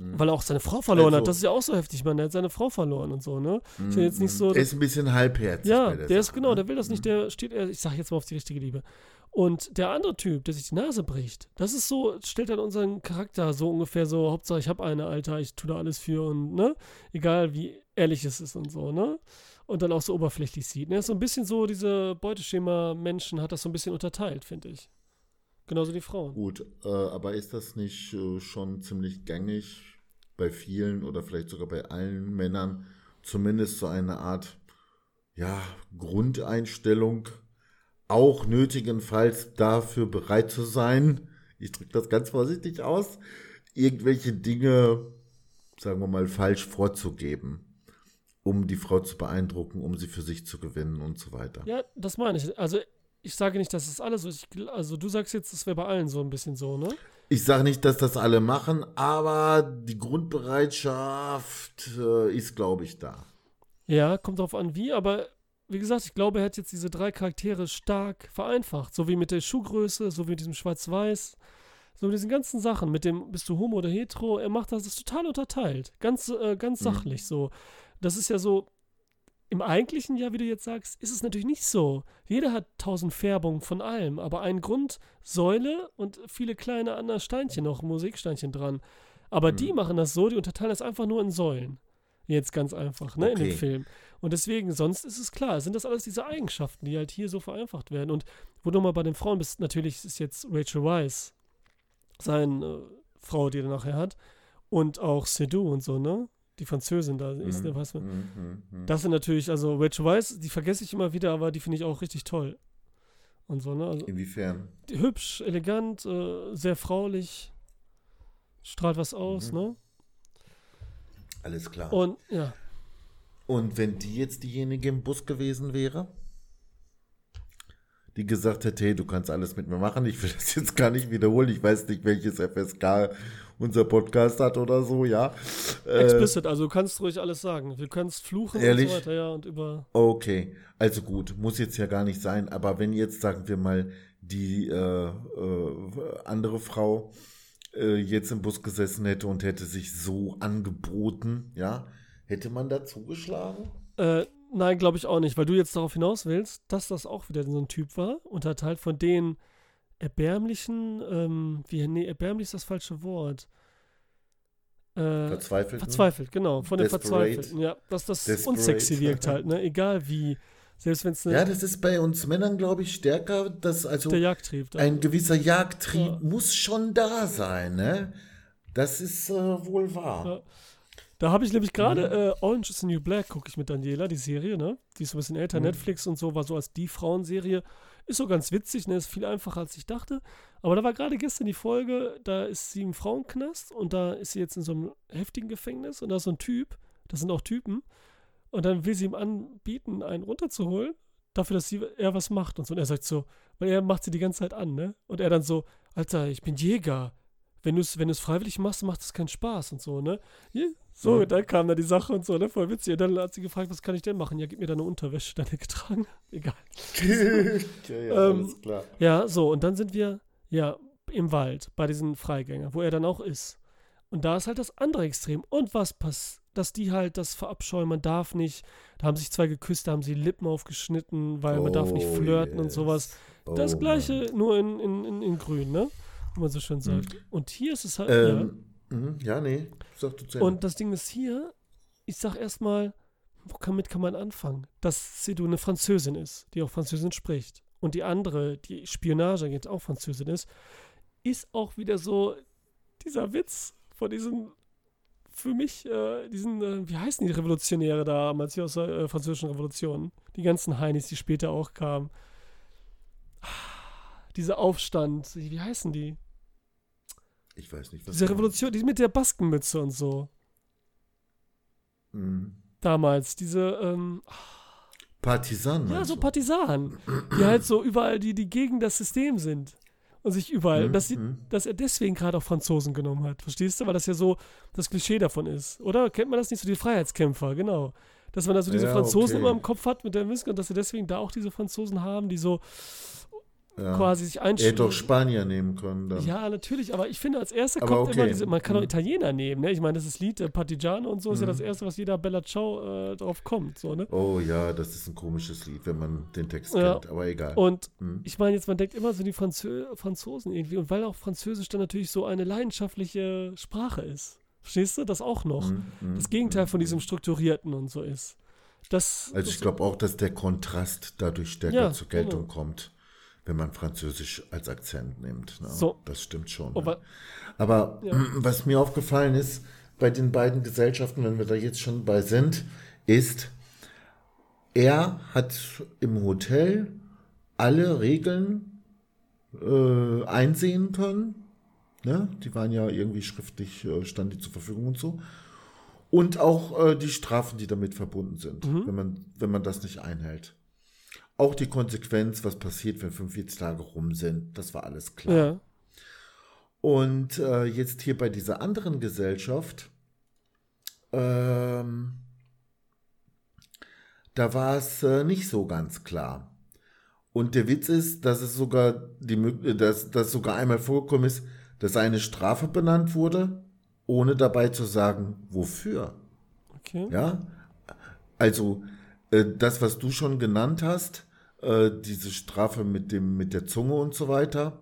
[SPEAKER 1] Weil er auch seine Frau verloren
[SPEAKER 2] Also-
[SPEAKER 1] hat. Das ist ja auch so heftig, man. Er hat seine Frau verloren und so, ne? Ist ja jetzt nicht so.
[SPEAKER 2] Er ist ein bisschen halbherzig.
[SPEAKER 1] Ja, der,
[SPEAKER 2] der
[SPEAKER 1] ist genau,
[SPEAKER 2] ne?
[SPEAKER 1] der will das nicht, der steht, er- ich sag jetzt mal auf die richtige Liebe. Und der andere Typ, der sich die Nase bricht, das ist so, stellt dann unseren Charakter so ungefähr so, Hauptsache ich habe eine, Alter, ich tue da alles für und, ne? Egal wie ehrlich es ist und so, ne? Und dann auch so oberflächlich sieht. Ne? Ist so ein bisschen so, diese Beuteschema-Menschen hat das so ein bisschen unterteilt, finde ich. Genauso die Frauen.
[SPEAKER 2] Gut, äh, aber ist das nicht äh, schon ziemlich gängig bei vielen oder vielleicht sogar bei allen Männern, zumindest so eine Art, ja, Grundeinstellung, auch nötigenfalls dafür bereit zu sein, ich drücke das ganz vorsichtig aus, irgendwelche Dinge, sagen wir mal, falsch vorzugeben, um die Frau zu beeindrucken, um sie für sich zu gewinnen und so weiter.
[SPEAKER 1] Ja, das meine ich. Also, ich sage nicht, dass es alles so ist. Also, du sagst jetzt, es wäre bei allen so ein bisschen so, ne?
[SPEAKER 2] Ich sage nicht, dass das alle machen, aber die Grundbereitschaft äh, ist, glaube ich, da.
[SPEAKER 1] Ja, kommt drauf an, wie, aber wie gesagt, ich glaube, er hat jetzt diese drei Charaktere stark vereinfacht. So wie mit der Schuhgröße, so wie mit diesem Schwarz-Weiß, so mit diesen ganzen Sachen, mit dem, bist du homo oder hetero, er macht das, das total unterteilt. Ganz, äh, ganz
[SPEAKER 2] Mhm.
[SPEAKER 1] sachlich so. Das ist ja so, im eigentlichen Jahr, wie du jetzt sagst, ist es natürlich nicht so. Jeder hat tausend Färbungen von allem, aber ein Grundsäule und viele kleine andere Steinchen noch, Musiksteinchen dran. Aber die
[SPEAKER 2] Mhm.
[SPEAKER 1] machen das so, die unterteilen das einfach nur in Säulen. Jetzt ganz einfach, ne, in dem
[SPEAKER 2] Okay.
[SPEAKER 1] Film. Und deswegen, sonst ist es klar, sind das alles diese Eigenschaften, die halt hier so vereinfacht werden. Und wo du mal bei den Frauen bist, natürlich ist jetzt Rachel Weisz seine äh, Frau, die er nachher hat. Und auch Sedou und so, ne? Die Französin da ist, ne, weiß man.
[SPEAKER 2] Mhm, mhm, mhm.
[SPEAKER 1] Das sind natürlich, also Rachel Weisz, die vergesse ich immer wieder, aber die finde ich auch richtig toll. Und so, ne? Also,
[SPEAKER 2] Inwiefern?
[SPEAKER 1] hübsch, elegant, äh, sehr fraulich, strahlt was aus,
[SPEAKER 2] Mhm.
[SPEAKER 1] ne?
[SPEAKER 2] Alles klar.
[SPEAKER 1] Und ja,
[SPEAKER 2] Und wenn die jetzt diejenige im Bus gewesen wäre, die gesagt hätte, hey, du kannst alles mit mir machen, ich will das jetzt gar nicht wiederholen, ich weiß nicht, welches FSK unser Podcast hat oder so, ja. Äh,
[SPEAKER 1] explicit, also du kannst ruhig alles sagen. Du kannst fluchen
[SPEAKER 2] Ehrlich?
[SPEAKER 1] und so weiter, ja, und über.
[SPEAKER 2] Okay, also gut, muss jetzt ja gar nicht sein, aber wenn jetzt, sagen wir mal, die äh, äh, andere Frau äh, jetzt im Bus gesessen hätte und hätte sich so angeboten, ja, hätte man da zugeschlagen?
[SPEAKER 1] Äh, nein, glaube ich auch nicht, weil du jetzt darauf hinaus willst, dass das auch wieder so ein Typ war, unterteilt von den erbärmlichen, ähm, wie, nee, erbärmlich ist das falsche Wort. Äh,
[SPEAKER 2] Verzweifelt?
[SPEAKER 1] verzweifelt, genau, von den
[SPEAKER 2] Desperate.
[SPEAKER 1] Verzweifelten, ja, dass das
[SPEAKER 2] Desperate.
[SPEAKER 1] unsexy wirkt halt, ne, egal wie, selbst wenn es
[SPEAKER 2] Ja, das ist bei uns Männern, glaube ich, stärker, dass also
[SPEAKER 1] der Jagdtrieb da
[SPEAKER 2] ein gewisser Jagdtrieb
[SPEAKER 1] Ja.
[SPEAKER 2] muss schon da sein, ne? Das ist äh, wohl wahr.
[SPEAKER 1] Ja. Da habe ich nämlich gerade
[SPEAKER 2] Mhm.
[SPEAKER 1] äh, Orange is the New Black, gucke ich mit Daniela, die Serie, ne? Die ist so ein bisschen älter,
[SPEAKER 2] Mhm.
[SPEAKER 1] Netflix und so, war so als die Frauenserie. Ist so ganz witzig, ne? Ist viel einfacher, als ich dachte. Aber da war gerade gestern die Folge, da ist sie im Frauenknast und da ist sie jetzt in so einem heftigen Gefängnis und da ist so ein Typ, das sind auch Typen, und dann will sie ihm anbieten, einen runterzuholen, dafür, dass sie, er was macht und so. Und er sagt so, weil er macht sie die ganze Zeit an, ne? Und er dann so, Alter, ich bin Jäger. Wenn du es wenn du's freiwillig machst, macht es keinen Spaß und so, ne? Ja, so,
[SPEAKER 2] Mhm.
[SPEAKER 1] dann kam da die Sache und so, ne? Voll witzig. Und dann hat sie gefragt, was kann ich denn machen? Ja, gib mir deine Unterwäsche, deine getragen. [laughs] Egal. [laughs]
[SPEAKER 2] ja, ja,
[SPEAKER 1] Ähm,
[SPEAKER 2] alles klar.
[SPEAKER 1] Ja, so, und dann sind wir, ja, im Wald, bei diesen Freigängern, wo er dann auch ist. Und da ist halt das andere Extrem. Und was passiert? Dass die halt das verabscheuen, man darf nicht. Da haben sich zwei geküsst, da haben sie Lippen aufgeschnitten, weil man darf nicht
[SPEAKER 2] Oh,
[SPEAKER 1] flirten und
[SPEAKER 2] yes.
[SPEAKER 1] sowas.
[SPEAKER 2] Oh,
[SPEAKER 1] Das gleiche,
[SPEAKER 2] Mann.
[SPEAKER 1] nur in, in, in, in grün, ne? Wie man so schön sagt. Und hier ist es halt,
[SPEAKER 2] Ähm, mhm, ja, nee, sag du zu
[SPEAKER 1] ja.
[SPEAKER 2] Ende.
[SPEAKER 1] Und das Ding ist hier, ich sag erstmal, womit kann man anfangen? Dass Sidou eine Französin ist, die auch Französin spricht. Und die andere, die Spionage jetzt auch Französin ist, ist auch wieder so dieser Witz von diesem, für mich, äh, diesen, äh, wie heißen die Revolutionäre damals hier aus der äh, französischen Revolution? Die ganzen Heinis, die später auch kamen. Ah, Dieser Aufstand, wie heißen die?
[SPEAKER 2] ich weiß nicht, was
[SPEAKER 1] Diese Revolution, die mit der Baskenmütze und so.
[SPEAKER 2] Mhm.
[SPEAKER 1] Damals, diese, ähm,
[SPEAKER 2] Partisanen.
[SPEAKER 1] ja, so? Partisanen, die halt so überall, die, die gegen das System sind. Und sich überall,
[SPEAKER 2] Mhm,
[SPEAKER 1] dass, sie,
[SPEAKER 2] mhm.
[SPEAKER 1] dass er deswegen gerade auch Franzosen genommen hat. Verstehst du? Weil das ja so das Klischee davon ist. Oder kennt man das nicht so, die Freiheitskämpfer, genau. Dass man da so diese
[SPEAKER 2] Ja,
[SPEAKER 1] Franzosen
[SPEAKER 2] okay.
[SPEAKER 1] immer im Kopf hat mit der Musik und dass sie deswegen da auch diese Franzosen haben, die so ja. quasi sich
[SPEAKER 2] einstellen. Er hätte doch Spanier nehmen können. Dann.
[SPEAKER 1] Ja, natürlich, aber ich finde, als erster aber kommt okay. immer diese, man kann auch mhm. Italiener nehmen, ne? Ich meine, das ist Lied, äh, Partigiano und so, mhm. ist ja das mhm. erste, was jeder Bella Ciao äh, drauf kommt, so, ne?
[SPEAKER 2] Oh ja, das ist ein komisches Lied, wenn man den Text ja. kennt, aber egal.
[SPEAKER 1] Und mhm. ich meine, jetzt, man denkt immer so die Franzö Franzosen irgendwie, und weil auch Französisch dann natürlich so eine leidenschaftliche Sprache ist. Verstehst du? Das auch noch. Mhm. mhm das Gegenteil von diesem Strukturierten und so ist. Das,
[SPEAKER 2] also ich glaube auch, dass der Kontrast dadurch stärker ja, zur Geltung genau. kommt wenn man Französisch als Akzent nimmt. Ne? So. Das stimmt schon. Ne? Aber, Aber ja. [clears throat] was mir aufgefallen ist bei den beiden Gesellschaften, wenn wir da jetzt schon bei sind, ist, er hat im Hotel alle Regeln äh, einsehen können. Ne? Die waren ja irgendwie schriftlich, äh, standen die zur Verfügung und so. Und auch äh, die Strafen, die damit verbunden sind, mhm. wenn, man, wenn man das nicht einhält. Auch die Konsequenz, was passiert, wenn 45 Tage rum sind, das war alles klar. Ja. Und äh, jetzt hier bei dieser anderen Gesellschaft, ähm, da war es äh, nicht so ganz klar. Und der Witz ist, dass es sogar die dass, dass sogar einmal vorgekommen ist, dass eine Strafe benannt wurde, ohne dabei zu sagen, wofür. Okay. Ja. Also äh, das, was du schon genannt hast, äh, diese Strafe mit dem mit der Zunge und so weiter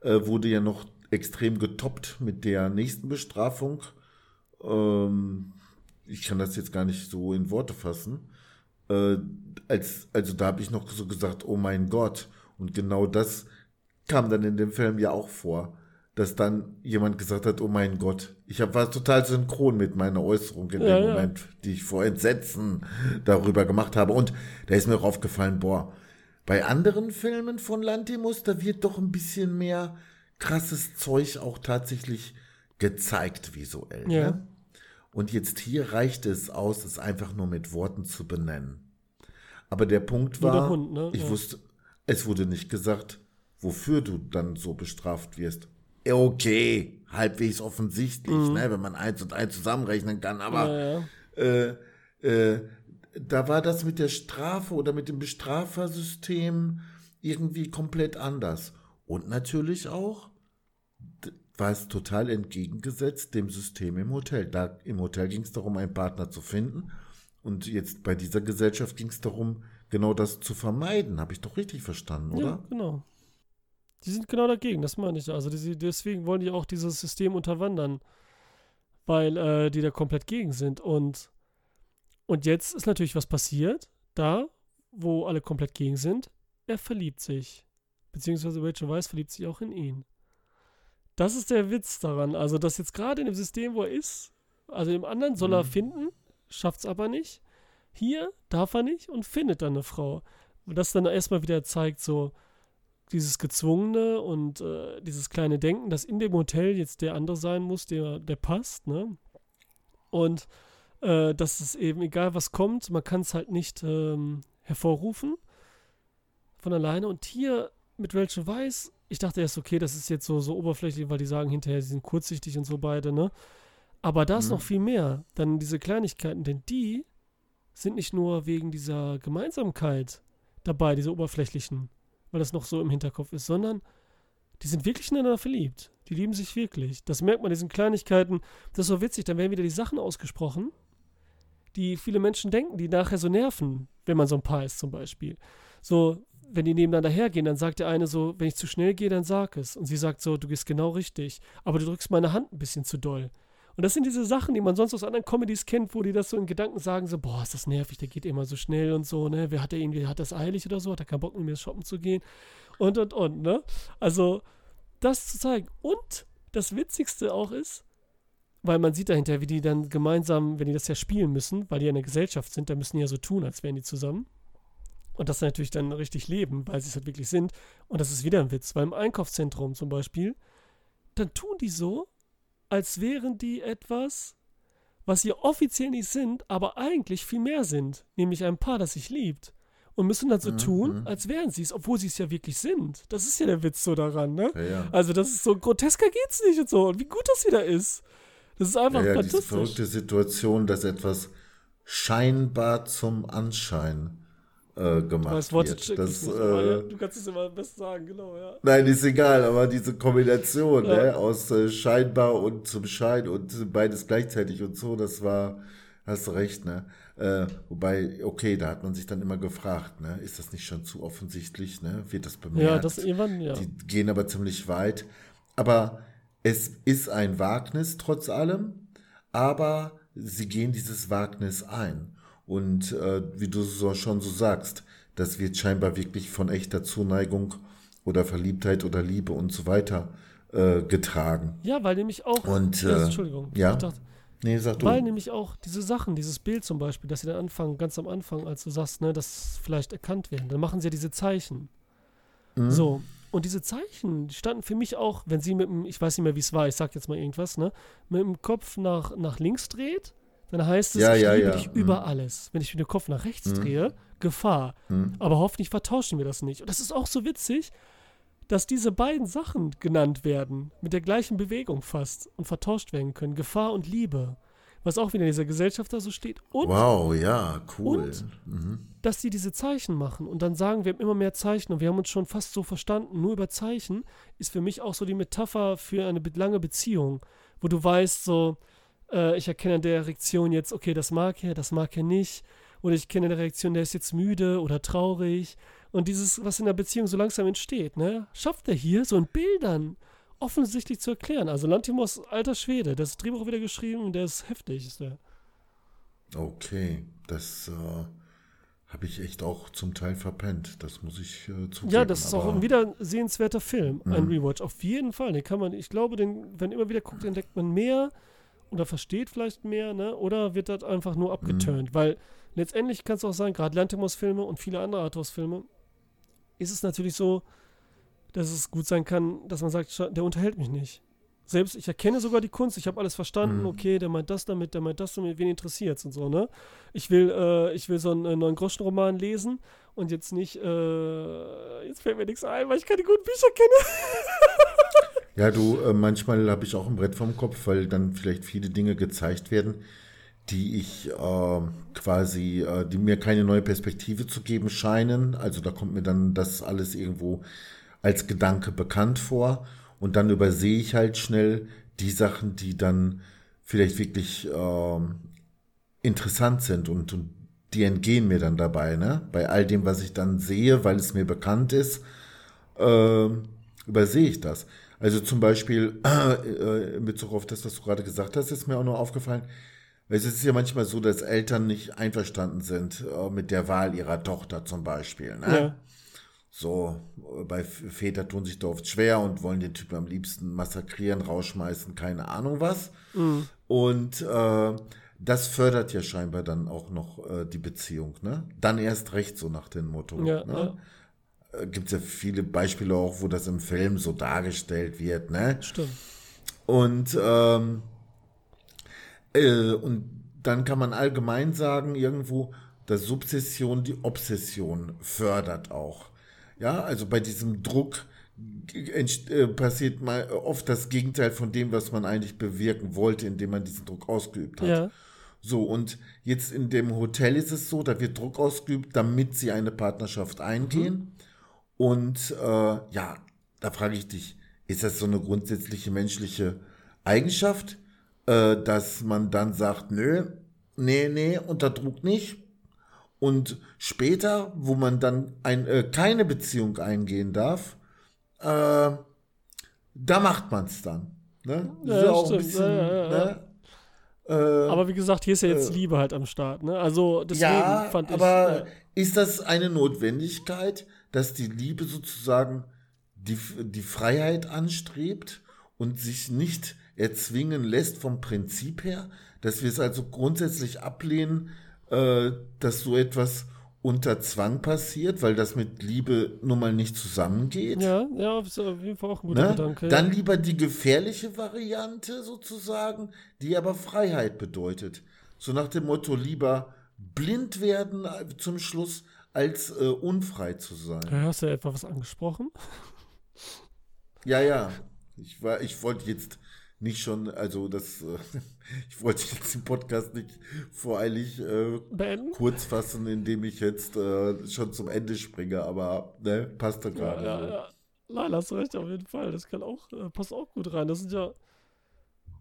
[SPEAKER 2] äh, wurde ja noch extrem getoppt mit der nächsten Bestrafung. Ähm, ich kann das jetzt gar nicht so in Worte fassen. Äh, als, also da habe ich noch so gesagt, oh mein Gott. Und genau das kam dann in dem Film ja auch vor, dass dann jemand gesagt hat, oh mein Gott. Ich hab, war total synchron mit meiner Äußerung in ja, dem Moment, die ich vor Entsetzen darüber gemacht habe. Und da ist mir auch aufgefallen, boah, bei anderen Filmen von Lantimos, da wird doch ein bisschen mehr krasses Zeug auch tatsächlich gezeigt visuell. Ja. Ne? Und jetzt hier reicht es aus, es einfach nur mit Worten zu benennen. Aber der Punkt war, Hund, ne? ich ja. wusste, es wurde nicht gesagt, wofür du dann so bestraft wirst. Okay, halbwegs offensichtlich, mhm. ne, wenn man eins und eins zusammenrechnen kann, aber ja, äh, äh, da war das mit der Strafe oder mit dem Bestrafersystem irgendwie komplett anders. Und natürlich auch war es total entgegengesetzt dem System im Hotel. Da im Hotel ging es darum, einen Partner zu finden. Und jetzt bei dieser Gesellschaft ging es darum, genau das zu vermeiden. Habe ich doch richtig verstanden, oder? Ja,
[SPEAKER 1] genau. Die sind genau dagegen, das meine ich. Also die, deswegen wollen die auch dieses System unterwandern, weil äh, die da komplett gegen sind. Und und jetzt ist natürlich was passiert, da, wo alle komplett gegen sind. Er verliebt sich. Beziehungsweise Rachel Weisz verliebt sich auch in ihn. Das ist der Witz daran. Also, dass jetzt gerade in dem System, wo er ist, also im anderen soll er mhm. finden, schafft es aber nicht. Hier darf er nicht und findet dann eine Frau. Und das dann erstmal wieder zeigt, so dieses Gezwungene und äh, dieses kleine Denken, dass in dem Hotel jetzt der andere sein muss, der, der passt, ne? Und äh, dass es eben, egal was kommt, man kann es halt nicht ähm, hervorrufen von alleine. Und hier mit Rachel Weiss, ich dachte erst, okay, das ist jetzt so, so oberflächlich, weil die sagen hinterher, sie sind kurzsichtig und so beide, ne? Aber da ist mhm. noch viel mehr. Dann diese Kleinigkeiten, denn die sind nicht nur wegen dieser Gemeinsamkeit dabei, diese oberflächlichen, weil das noch so im Hinterkopf ist, sondern die sind wirklich ineinander verliebt. Die lieben sich wirklich. Das merkt man diesen Kleinigkeiten. Das ist so witzig, dann werden wieder die Sachen ausgesprochen, die viele Menschen denken, die nachher so nerven, wenn man so ein Paar ist zum Beispiel. So, wenn die nebeneinander hergehen, dann sagt der eine so, wenn ich zu schnell gehe, dann sag es. Und sie sagt so, du gehst genau richtig, aber du drückst meine Hand ein bisschen zu doll. Und das sind diese Sachen, die man sonst aus anderen Comedies kennt, wo die das so in Gedanken sagen, so, boah, ist das nervig, der geht immer so schnell und so, ne? Wer hat der irgendwie, hat das eilig oder so, hat er keinen Bock mit mir shoppen zu gehen und und und, ne? Also, das zu zeigen. Und das Witzigste auch ist, weil man sieht dahinter, wie die dann gemeinsam, wenn die das ja spielen müssen, weil die ja in der Gesellschaft sind, dann müssen die ja so tun, als wären die zusammen. Und das natürlich dann richtig leben, weil sie es halt wirklich sind. Und das ist wieder ein Witz, weil im Einkaufszentrum zum Beispiel, dann tun die so, als wären die etwas, was sie offiziell nicht sind, aber eigentlich viel mehr sind. Nämlich ein Paar, das sich liebt. Und müssen dann so mhm. tun, mhm. als wären sie es, obwohl sie es ja wirklich sind. Das ist ja der Witz so daran, ne? Ja, ja. Also, das ist so grotesker geht's nicht und so. Und wie gut das wieder ist. Das ist einfach ja, ja, fantastisch. Diese
[SPEAKER 2] verrückte Situation, dass etwas scheinbar zum Anschein äh, gemacht wird. Das, äh,
[SPEAKER 1] ja, du kannst es immer am besten sagen, genau, ja.
[SPEAKER 2] Nein, ist egal, aber diese Kombination
[SPEAKER 1] Ja.
[SPEAKER 2] ne, aus äh, scheinbar und zum Schein und beides gleichzeitig und so, das war, hast du recht, ne? Äh, wobei, okay, da hat man sich dann immer gefragt, ne? Ist das nicht schon zu offensichtlich, ne? Wird das bemerkt?
[SPEAKER 1] Ja, das irgendwann, ja.
[SPEAKER 2] Die gehen aber ziemlich weit. Aber es ist ein Wagnis trotz allem, aber sie gehen dieses Wagnis ein. Und äh, wie du so schon so sagst, das wird scheinbar wirklich von echter Zuneigung oder Verliebtheit oder Liebe und so weiter äh, getragen.
[SPEAKER 1] Ja, weil nämlich auch.
[SPEAKER 2] Und,
[SPEAKER 1] Ja,
[SPEAKER 2] äh,
[SPEAKER 1] Entschuldigung.
[SPEAKER 2] ja.
[SPEAKER 1] Dachte,
[SPEAKER 2] Nee, sag du.
[SPEAKER 1] weil nämlich auch diese Sachen, dieses Bild zum Beispiel, dass sie dann anfangen, ganz am Anfang, als du sagst, ne, dass vielleicht erkannt werden, dann machen sie ja diese Zeichen.
[SPEAKER 2] Mhm.
[SPEAKER 1] So. Und diese Zeichen, die standen für mich auch, wenn sie mit dem, ich weiß nicht mehr, wie es war, ich sag jetzt mal irgendwas, ne, mit dem Kopf nach, nach links dreht, dann heißt es,
[SPEAKER 2] Ja,
[SPEAKER 1] ich
[SPEAKER 2] ja,
[SPEAKER 1] liebe
[SPEAKER 2] ja.
[SPEAKER 1] dich
[SPEAKER 2] Mhm.
[SPEAKER 1] über alles. Wenn ich mit dem Kopf nach rechts
[SPEAKER 2] Mhm.
[SPEAKER 1] drehe, Gefahr.
[SPEAKER 2] Mhm.
[SPEAKER 1] Aber hoffentlich vertauschen wir das nicht. Und das ist auch so witzig, dass diese beiden Sachen genannt werden, mit der gleichen Bewegung fast und vertauscht werden können. Gefahr und Liebe. Was auch wieder in dieser Gesellschaft da so steht. Und
[SPEAKER 2] Wow, ja, cool.
[SPEAKER 1] Und?
[SPEAKER 2] Mhm.
[SPEAKER 1] dass sie diese Zeichen machen und dann sagen, wir haben immer mehr Zeichen und wir haben uns schon fast so verstanden, nur über Zeichen ist für mich auch so die Metapher für eine lange Beziehung, wo du weißt, so, äh, ich erkenne an der Reaktion jetzt, okay, das mag er, das mag er nicht, oder ich kenne der Reaktion, der ist jetzt müde oder traurig und dieses, was in der Beziehung so langsam entsteht, ne, schafft er hier so in Bildern offensichtlich zu erklären. Also Lantimos, alter Schwede, das Drehbuch wieder geschrieben und der ist heftig, ist der.
[SPEAKER 2] Okay, das äh, habe ich echt auch zum Teil verpennt. Das muss ich äh, zugeben.
[SPEAKER 1] Ja, das ist auch ein wieder sehenswerter Film, ein
[SPEAKER 2] Mhm.
[SPEAKER 1] Rewatch. Auf jeden Fall. Den kann man, ich glaube, den, wenn immer wieder guckt, entdeckt man mehr oder versteht vielleicht mehr, ne? Oder wird das einfach nur abgeturnt?
[SPEAKER 2] Mhm.
[SPEAKER 1] Weil letztendlich kannst du auch sagen, gerade Lantimos-Filme und viele andere Arthouse-Filme, ist es natürlich so, dass es gut sein kann, dass man sagt, der unterhält mich nicht. Selbst, ich erkenne sogar die Kunst, ich habe alles verstanden,
[SPEAKER 2] Mhm.
[SPEAKER 1] okay, der meint das damit, der meint das damit, wen interessiert's und so, ne? Ich will, äh, ich will so einen äh, neuen Groschenroman lesen und jetzt nicht, äh, jetzt fällt mir nichts ein, weil ich keine guten Bücher kenne. [laughs]
[SPEAKER 2] Ja, du, äh, manchmal habe ich auch ein Brett vom Kopf, weil dann vielleicht viele Dinge gezeigt werden, die ich äh, quasi, äh, die mir keine neue Perspektive zu geben scheinen. Also da kommt mir dann das alles irgendwo als Gedanke bekannt vor und dann übersehe ich halt schnell die Sachen, die dann vielleicht wirklich ähm, interessant sind und, und die entgehen mir dann dabei, ne? Bei all dem, was ich dann sehe, weil es mir bekannt ist, ähm, übersehe ich das. Also zum Beispiel [clears throat] äh, in Bezug auf das, was du gerade gesagt hast, ist mir auch noch aufgefallen. Es ist ja manchmal so, dass Eltern nicht einverstanden sind äh, mit der Wahl ihrer Tochter zum Beispiel. Ne?
[SPEAKER 1] Ja.
[SPEAKER 2] So, äh, bei Väter tun sich da oft schwer und wollen den Typen am liebsten massakrieren, rausschmeißen, keine Ahnung was.
[SPEAKER 1] Mhm.
[SPEAKER 2] Und äh, das fördert ja scheinbar dann auch noch äh, die Beziehung. Ne? Dann erst recht so nach dem Motto.
[SPEAKER 1] Ja,
[SPEAKER 2] ne? Gibt es ja viele Beispiele auch, wo das im Film so dargestellt wird. Ne?
[SPEAKER 1] Stimmt.
[SPEAKER 2] Und, ähm, äh, und dann kann man allgemein sagen, irgendwo, dass Subsession die Obsession fördert auch. Ja, also bei diesem Druck äh, passiert mal oft das Gegenteil von dem, was man eigentlich bewirken wollte, indem man diesen Druck ausgeübt hat.
[SPEAKER 1] Ja.
[SPEAKER 2] So, und jetzt in dem Hotel ist es so, da wird Druck ausgeübt, damit sie eine Partnerschaft eingehen. Und äh, ja, da frage ich dich, ist das so eine grundsätzliche menschliche Eigenschaft, äh, dass man dann sagt, nö, nee, nee, unter Druck nicht. Und später, wo man dann ein, äh, keine Beziehung eingehen darf, äh, da macht man es dann. Ne?
[SPEAKER 1] Ja,
[SPEAKER 2] auch
[SPEAKER 1] stimmt.
[SPEAKER 2] ein bisschen,
[SPEAKER 1] ja.
[SPEAKER 2] Ne? Äh,
[SPEAKER 1] Aber wie gesagt, hier ist ja jetzt
[SPEAKER 2] äh,
[SPEAKER 1] Liebe halt am Start, ne? Also deswegen
[SPEAKER 2] ja,
[SPEAKER 1] fand ich.
[SPEAKER 2] aber
[SPEAKER 1] äh,
[SPEAKER 2] ist das eine Notwendigkeit, dass die Liebe sozusagen die, die Freiheit anstrebt und sich nicht erzwingen lässt vom Prinzip her, dass wir es also grundsätzlich ablehnen, äh, dass so etwas unter Zwang passiert, weil das mit Liebe nun mal nicht zusammengeht?
[SPEAKER 1] ja, ja, ist auf jeden Fall auch ein guter
[SPEAKER 2] Ne?
[SPEAKER 1] Gedanke.
[SPEAKER 2] Dann lieber die gefährliche Variante sozusagen, die aber Freiheit bedeutet. So nach dem Motto, lieber blind werden äh, zum Schluss, als äh, unfrei zu sein.
[SPEAKER 1] ja, hast du ja etwa was angesprochen?
[SPEAKER 2] Ja, ja. Ich, war, ich wollte jetzt nicht schon, also das, äh, ich wollte jetzt den Podcast nicht voreilig äh, kurz fassen, indem ich jetzt äh, schon zum Ende springe, aber ne, passt da gerade.
[SPEAKER 1] Ja, ja, ja. Nein, hast du recht, auf jeden Fall. Das kann auch, äh, passt auch gut rein. Das sind ja,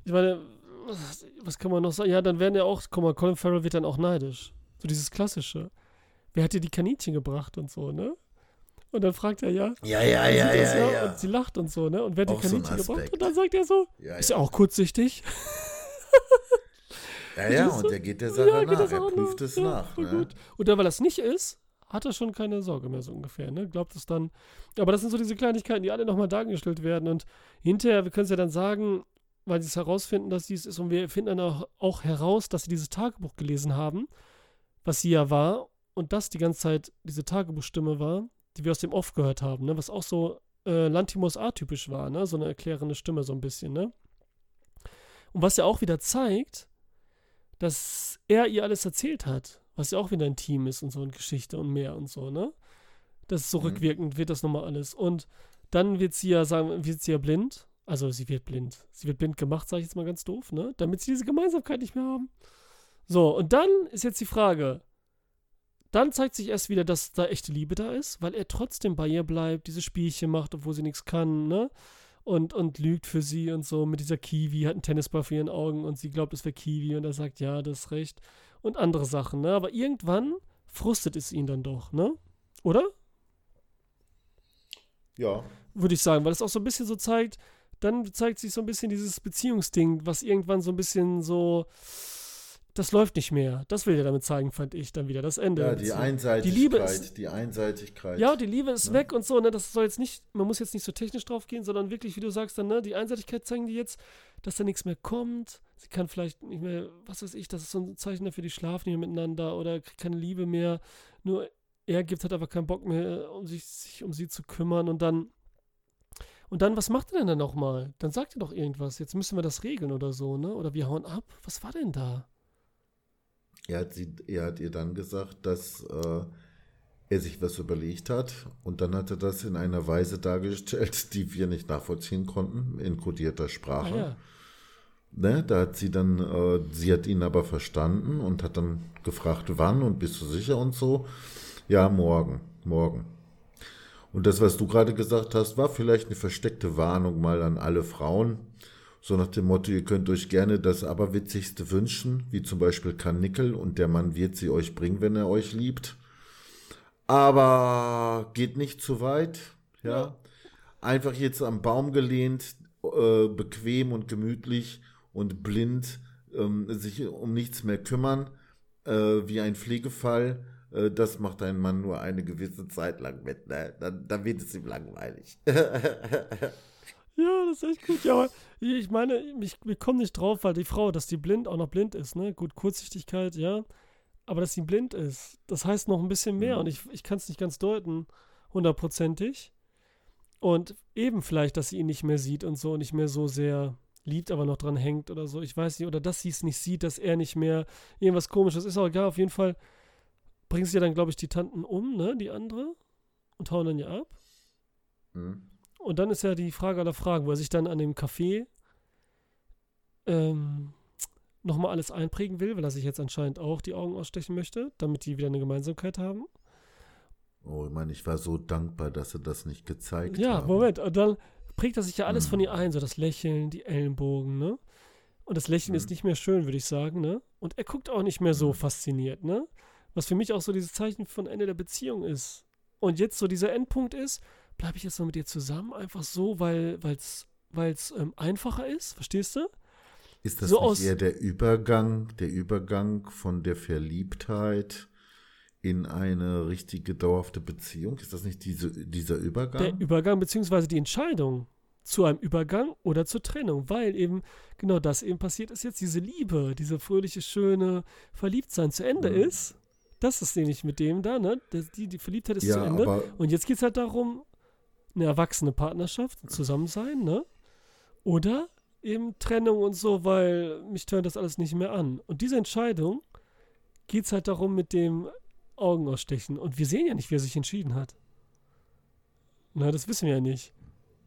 [SPEAKER 1] ich meine, was, was kann man noch sagen? Ja, dann werden ja auch, guck mal, Colin Farrell wird dann auch neidisch. So dieses Klassische. Wer hat dir die Kaninchen gebracht und so, ne? Und dann fragt er ja.
[SPEAKER 2] Ja, ja, ja, ja, ja,
[SPEAKER 1] Und sie lacht und so, ne? Und wer hat die Kaninchen so gebracht? Und dann sagt er so, ja, ist ja auch kurzsichtig.
[SPEAKER 2] Ja, ja, und der geht der Sache ja, nach. Er prüft es nach. Ne?
[SPEAKER 1] Und dann, weil das nicht ist, hat er schon keine Sorge mehr, so ungefähr, ne? Glaubt es dann. Aber das sind so diese Kleinigkeiten, die alle nochmal dargestellt werden. Und hinterher, wir können es ja dann sagen, weil sie es herausfinden, dass dies ist. Und wir finden dann auch, auch heraus, dass sie dieses Tagebuch gelesen haben, was sie ja war. Und das die ganze Zeit diese Tagebuchstimme war, die wir aus dem Off gehört haben, ne? was auch so äh, Lantimos atypisch war, ne? so eine erklärende Stimme so ein bisschen. Ne? Und was ja auch wieder zeigt, dass er ihr alles erzählt hat, was ja auch wieder ein Team ist und so eine Geschichte und mehr und so, ne? Das ist so mhm. rückwirkend, wird das nochmal alles. Und dann wird sie ja sagen, wird sie ja blind. Also sie wird blind. Sie wird blind gemacht, sage ich jetzt mal ganz doof, ne? Damit sie diese Gemeinsamkeit nicht mehr haben. So, und dann ist jetzt die Frage, dann zeigt sich erst wieder, dass da echte Liebe da ist, weil er trotzdem bei ihr bleibt, diese Spielchen macht, obwohl sie nichts kann, ne? Und, und lügt für sie und so mit dieser Kiwi, hat einen Tennisball vor ihren Augen und sie glaubt, es wäre Kiwi und er sagt, ja, das ist recht. Und andere Sachen, ne? Aber irgendwann frustet es ihn dann doch, ne? Oder?
[SPEAKER 2] Ja.
[SPEAKER 1] Würde ich sagen, weil es auch so ein bisschen so zeigt, dann zeigt sich so ein bisschen dieses Beziehungsding, was irgendwann so ein bisschen so das läuft nicht mehr. Das will er damit zeigen, fand ich dann wieder. Das Ende.
[SPEAKER 2] Ja, die Einseitigkeit. Die Liebe ist, die Einseitigkeit.
[SPEAKER 1] Ja, die Liebe ist ne? weg und so. Ne? Das soll jetzt nicht, man muss jetzt nicht so technisch drauf gehen, sondern wirklich, wie du sagst, dann, ne, die Einseitigkeit zeigen die jetzt, dass da nichts mehr kommt. Sie kann vielleicht nicht mehr, was weiß ich, das ist so ein Zeichen dafür, die schlafen nicht mehr miteinander oder kriegt keine Liebe mehr. Nur er gibt, hat aber keinen Bock mehr, um sich, sich um sie zu kümmern und dann. Und dann, was macht er denn dann nochmal? Dann sagt er doch irgendwas. Jetzt müssen wir das regeln oder so, ne? Oder wir hauen ab. Was war denn da?
[SPEAKER 2] Er hat, sie, er hat ihr dann gesagt, dass äh, er sich was überlegt hat und dann hat er das in einer Weise dargestellt, die wir nicht nachvollziehen konnten, in kodierter Sprache. Ah, ja. Ne, da hat sie dann, äh, sie hat ihn aber verstanden und hat dann gefragt, wann und bist du sicher und so. Ja, morgen, morgen. Und das, was du gerade gesagt hast, war vielleicht eine versteckte Warnung mal an alle Frauen, so nach dem Motto, ihr könnt euch gerne das Aberwitzigste wünschen, wie zum Beispiel Karnickel und der Mann wird sie euch bringen, wenn er euch liebt. Aber geht nicht zu weit, ja. ja. Einfach jetzt am Baum gelehnt, äh, bequem und gemütlich und blind ähm, sich um nichts mehr kümmern, äh, wie ein Pflegefall. Äh, das macht ein Mann nur eine gewisse Zeit lang mit. Ne? Dann, dann wird es ihm langweilig. [laughs]
[SPEAKER 1] Ja, das ist echt gut. Ja, aber ich meine, ich, wir kommen nicht drauf, weil die Frau, dass die blind auch noch blind ist, ne? Gut, Kurzsichtigkeit, ja. Aber dass sie blind ist, das heißt noch ein bisschen mehr. Mhm. Und ich, ich kann es nicht ganz deuten, hundertprozentig. Und eben vielleicht, dass sie ihn nicht mehr sieht und so und nicht mehr so sehr liebt, aber noch dran hängt oder so. Ich weiß nicht. Oder dass sie es nicht sieht, dass er nicht mehr irgendwas komisches ist. Auch egal, auf jeden Fall bringen sie ja dann, glaube ich, die Tanten um, ne? Die andere. Und hauen dann ja ab. Mhm. Und dann ist ja die Frage aller Fragen, wo er sich dann an dem Café ähm, nochmal alles einprägen will, weil er sich jetzt anscheinend auch die Augen ausstechen möchte, damit die wieder eine Gemeinsamkeit haben.
[SPEAKER 2] Oh, ich meine, ich war so dankbar, dass er das nicht gezeigt hat.
[SPEAKER 1] Ja,
[SPEAKER 2] haben.
[SPEAKER 1] Moment. Und dann prägt er sich ja alles mhm. von ihr ein, so das Lächeln, die Ellenbogen, ne? Und das Lächeln mhm. ist nicht mehr schön, würde ich sagen, ne? Und er guckt auch nicht mehr so mhm. fasziniert, ne? Was für mich auch so dieses Zeichen von Ende der Beziehung ist. Und jetzt so dieser Endpunkt ist, bleibe ich jetzt noch mit dir zusammen, einfach so, weil es weil's, ähm, einfacher ist, verstehst du?
[SPEAKER 2] Ist das so nicht eher der Übergang, der Übergang von der Verliebtheit in eine richtige dauerhafte Beziehung? Ist das nicht diese, dieser Übergang?
[SPEAKER 1] Der Übergang, beziehungsweise die Entscheidung zu einem Übergang oder zur Trennung, weil eben genau das eben passiert ist jetzt, diese Liebe, diese fröhliche, schöne Verliebtsein zu Ende mhm. ist. Das ist nämlich mit dem da, ne? Die, die Verliebtheit ist ja, zu Ende. Und jetzt geht es halt darum, eine erwachsene Partnerschaft, zusammen sein, ne? Oder eben Trennung und so, weil mich tönt das alles nicht mehr an. Und diese Entscheidung geht es halt darum mit dem Augenausstechen. Und wir sehen ja nicht, wie er sich entschieden hat. Na, das wissen wir ja nicht.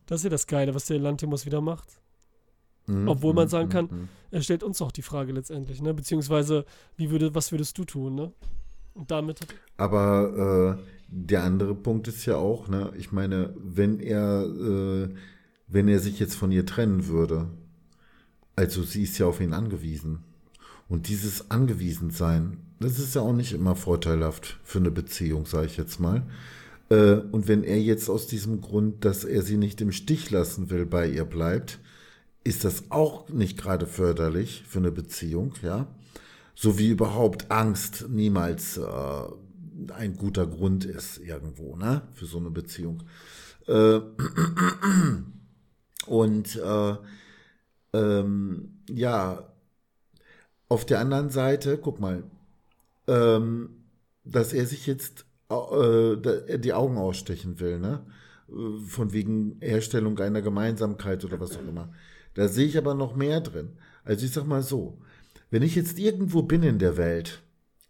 [SPEAKER 1] Das ist ja das Geile, was der Lantimos wieder macht.
[SPEAKER 2] Mhm,
[SPEAKER 1] Obwohl man
[SPEAKER 2] mhm,
[SPEAKER 1] sagen kann,
[SPEAKER 2] mhm.
[SPEAKER 1] er stellt uns auch die Frage letztendlich, ne? Beziehungsweise, wie würde, was würdest du tun, ne? Und damit
[SPEAKER 2] Aber äh, der andere Punkt ist ja auch, ne, ich meine, wenn er, äh, wenn er sich jetzt von ihr trennen würde, also sie ist ja auf ihn angewiesen. Und dieses Angewiesensein, das ist ja auch nicht immer vorteilhaft für eine Beziehung, sage ich jetzt mal. Äh, und wenn er jetzt aus diesem Grund, dass er sie nicht im Stich lassen will, bei ihr bleibt, ist das auch nicht gerade förderlich für eine Beziehung, ja. So wie überhaupt Angst niemals äh, ein guter Grund ist irgendwo, ne, für so eine Beziehung. Äh, [clears throat] und äh, ähm, ja, auf der anderen Seite, guck mal, ähm, dass er sich jetzt äh, die Augen ausstechen will, ne? Von wegen Herstellung einer Gemeinsamkeit oder was auch immer. Da sehe ich aber noch mehr drin. Also ich sag mal so, wenn ich jetzt irgendwo bin in der Welt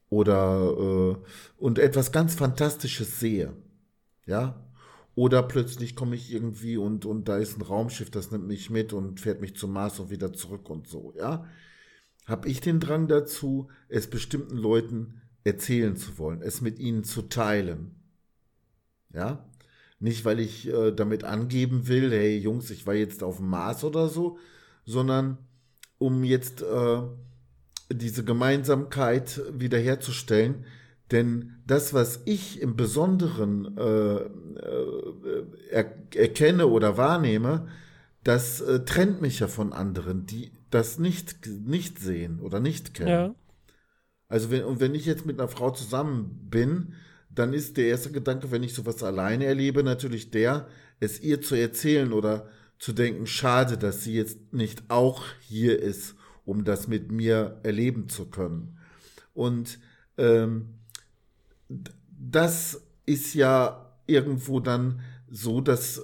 [SPEAKER 2] oder äh, und etwas ganz Fantastisches sehe, ja, oder plötzlich komme ich irgendwie und, und da ist ein Raumschiff, das nimmt mich mit und fährt mich zum Mars und wieder zurück und so, ja, habe ich den Drang dazu, es bestimmten Leuten erzählen zu wollen, es mit ihnen zu teilen. Ja, nicht weil ich äh, damit angeben will, hey Jungs, ich war jetzt auf dem Mars oder so, sondern um jetzt äh, diese Gemeinsamkeit wiederherzustellen. Denn das, was ich im Besonderen äh, äh, er, erkenne oder wahrnehme, das äh, trennt mich ja von anderen, die das nicht, nicht sehen oder nicht kennen.
[SPEAKER 1] ja,
[SPEAKER 2] Also wenn, und wenn ich jetzt mit einer Frau zusammen bin, dann ist der erste Gedanke, wenn ich sowas alleine erlebe, natürlich der, es ihr zu erzählen oder zu denken, schade, dass sie jetzt nicht auch hier ist, um das mit mir erleben zu können. Und ähm, das ist ja irgendwo dann so, dass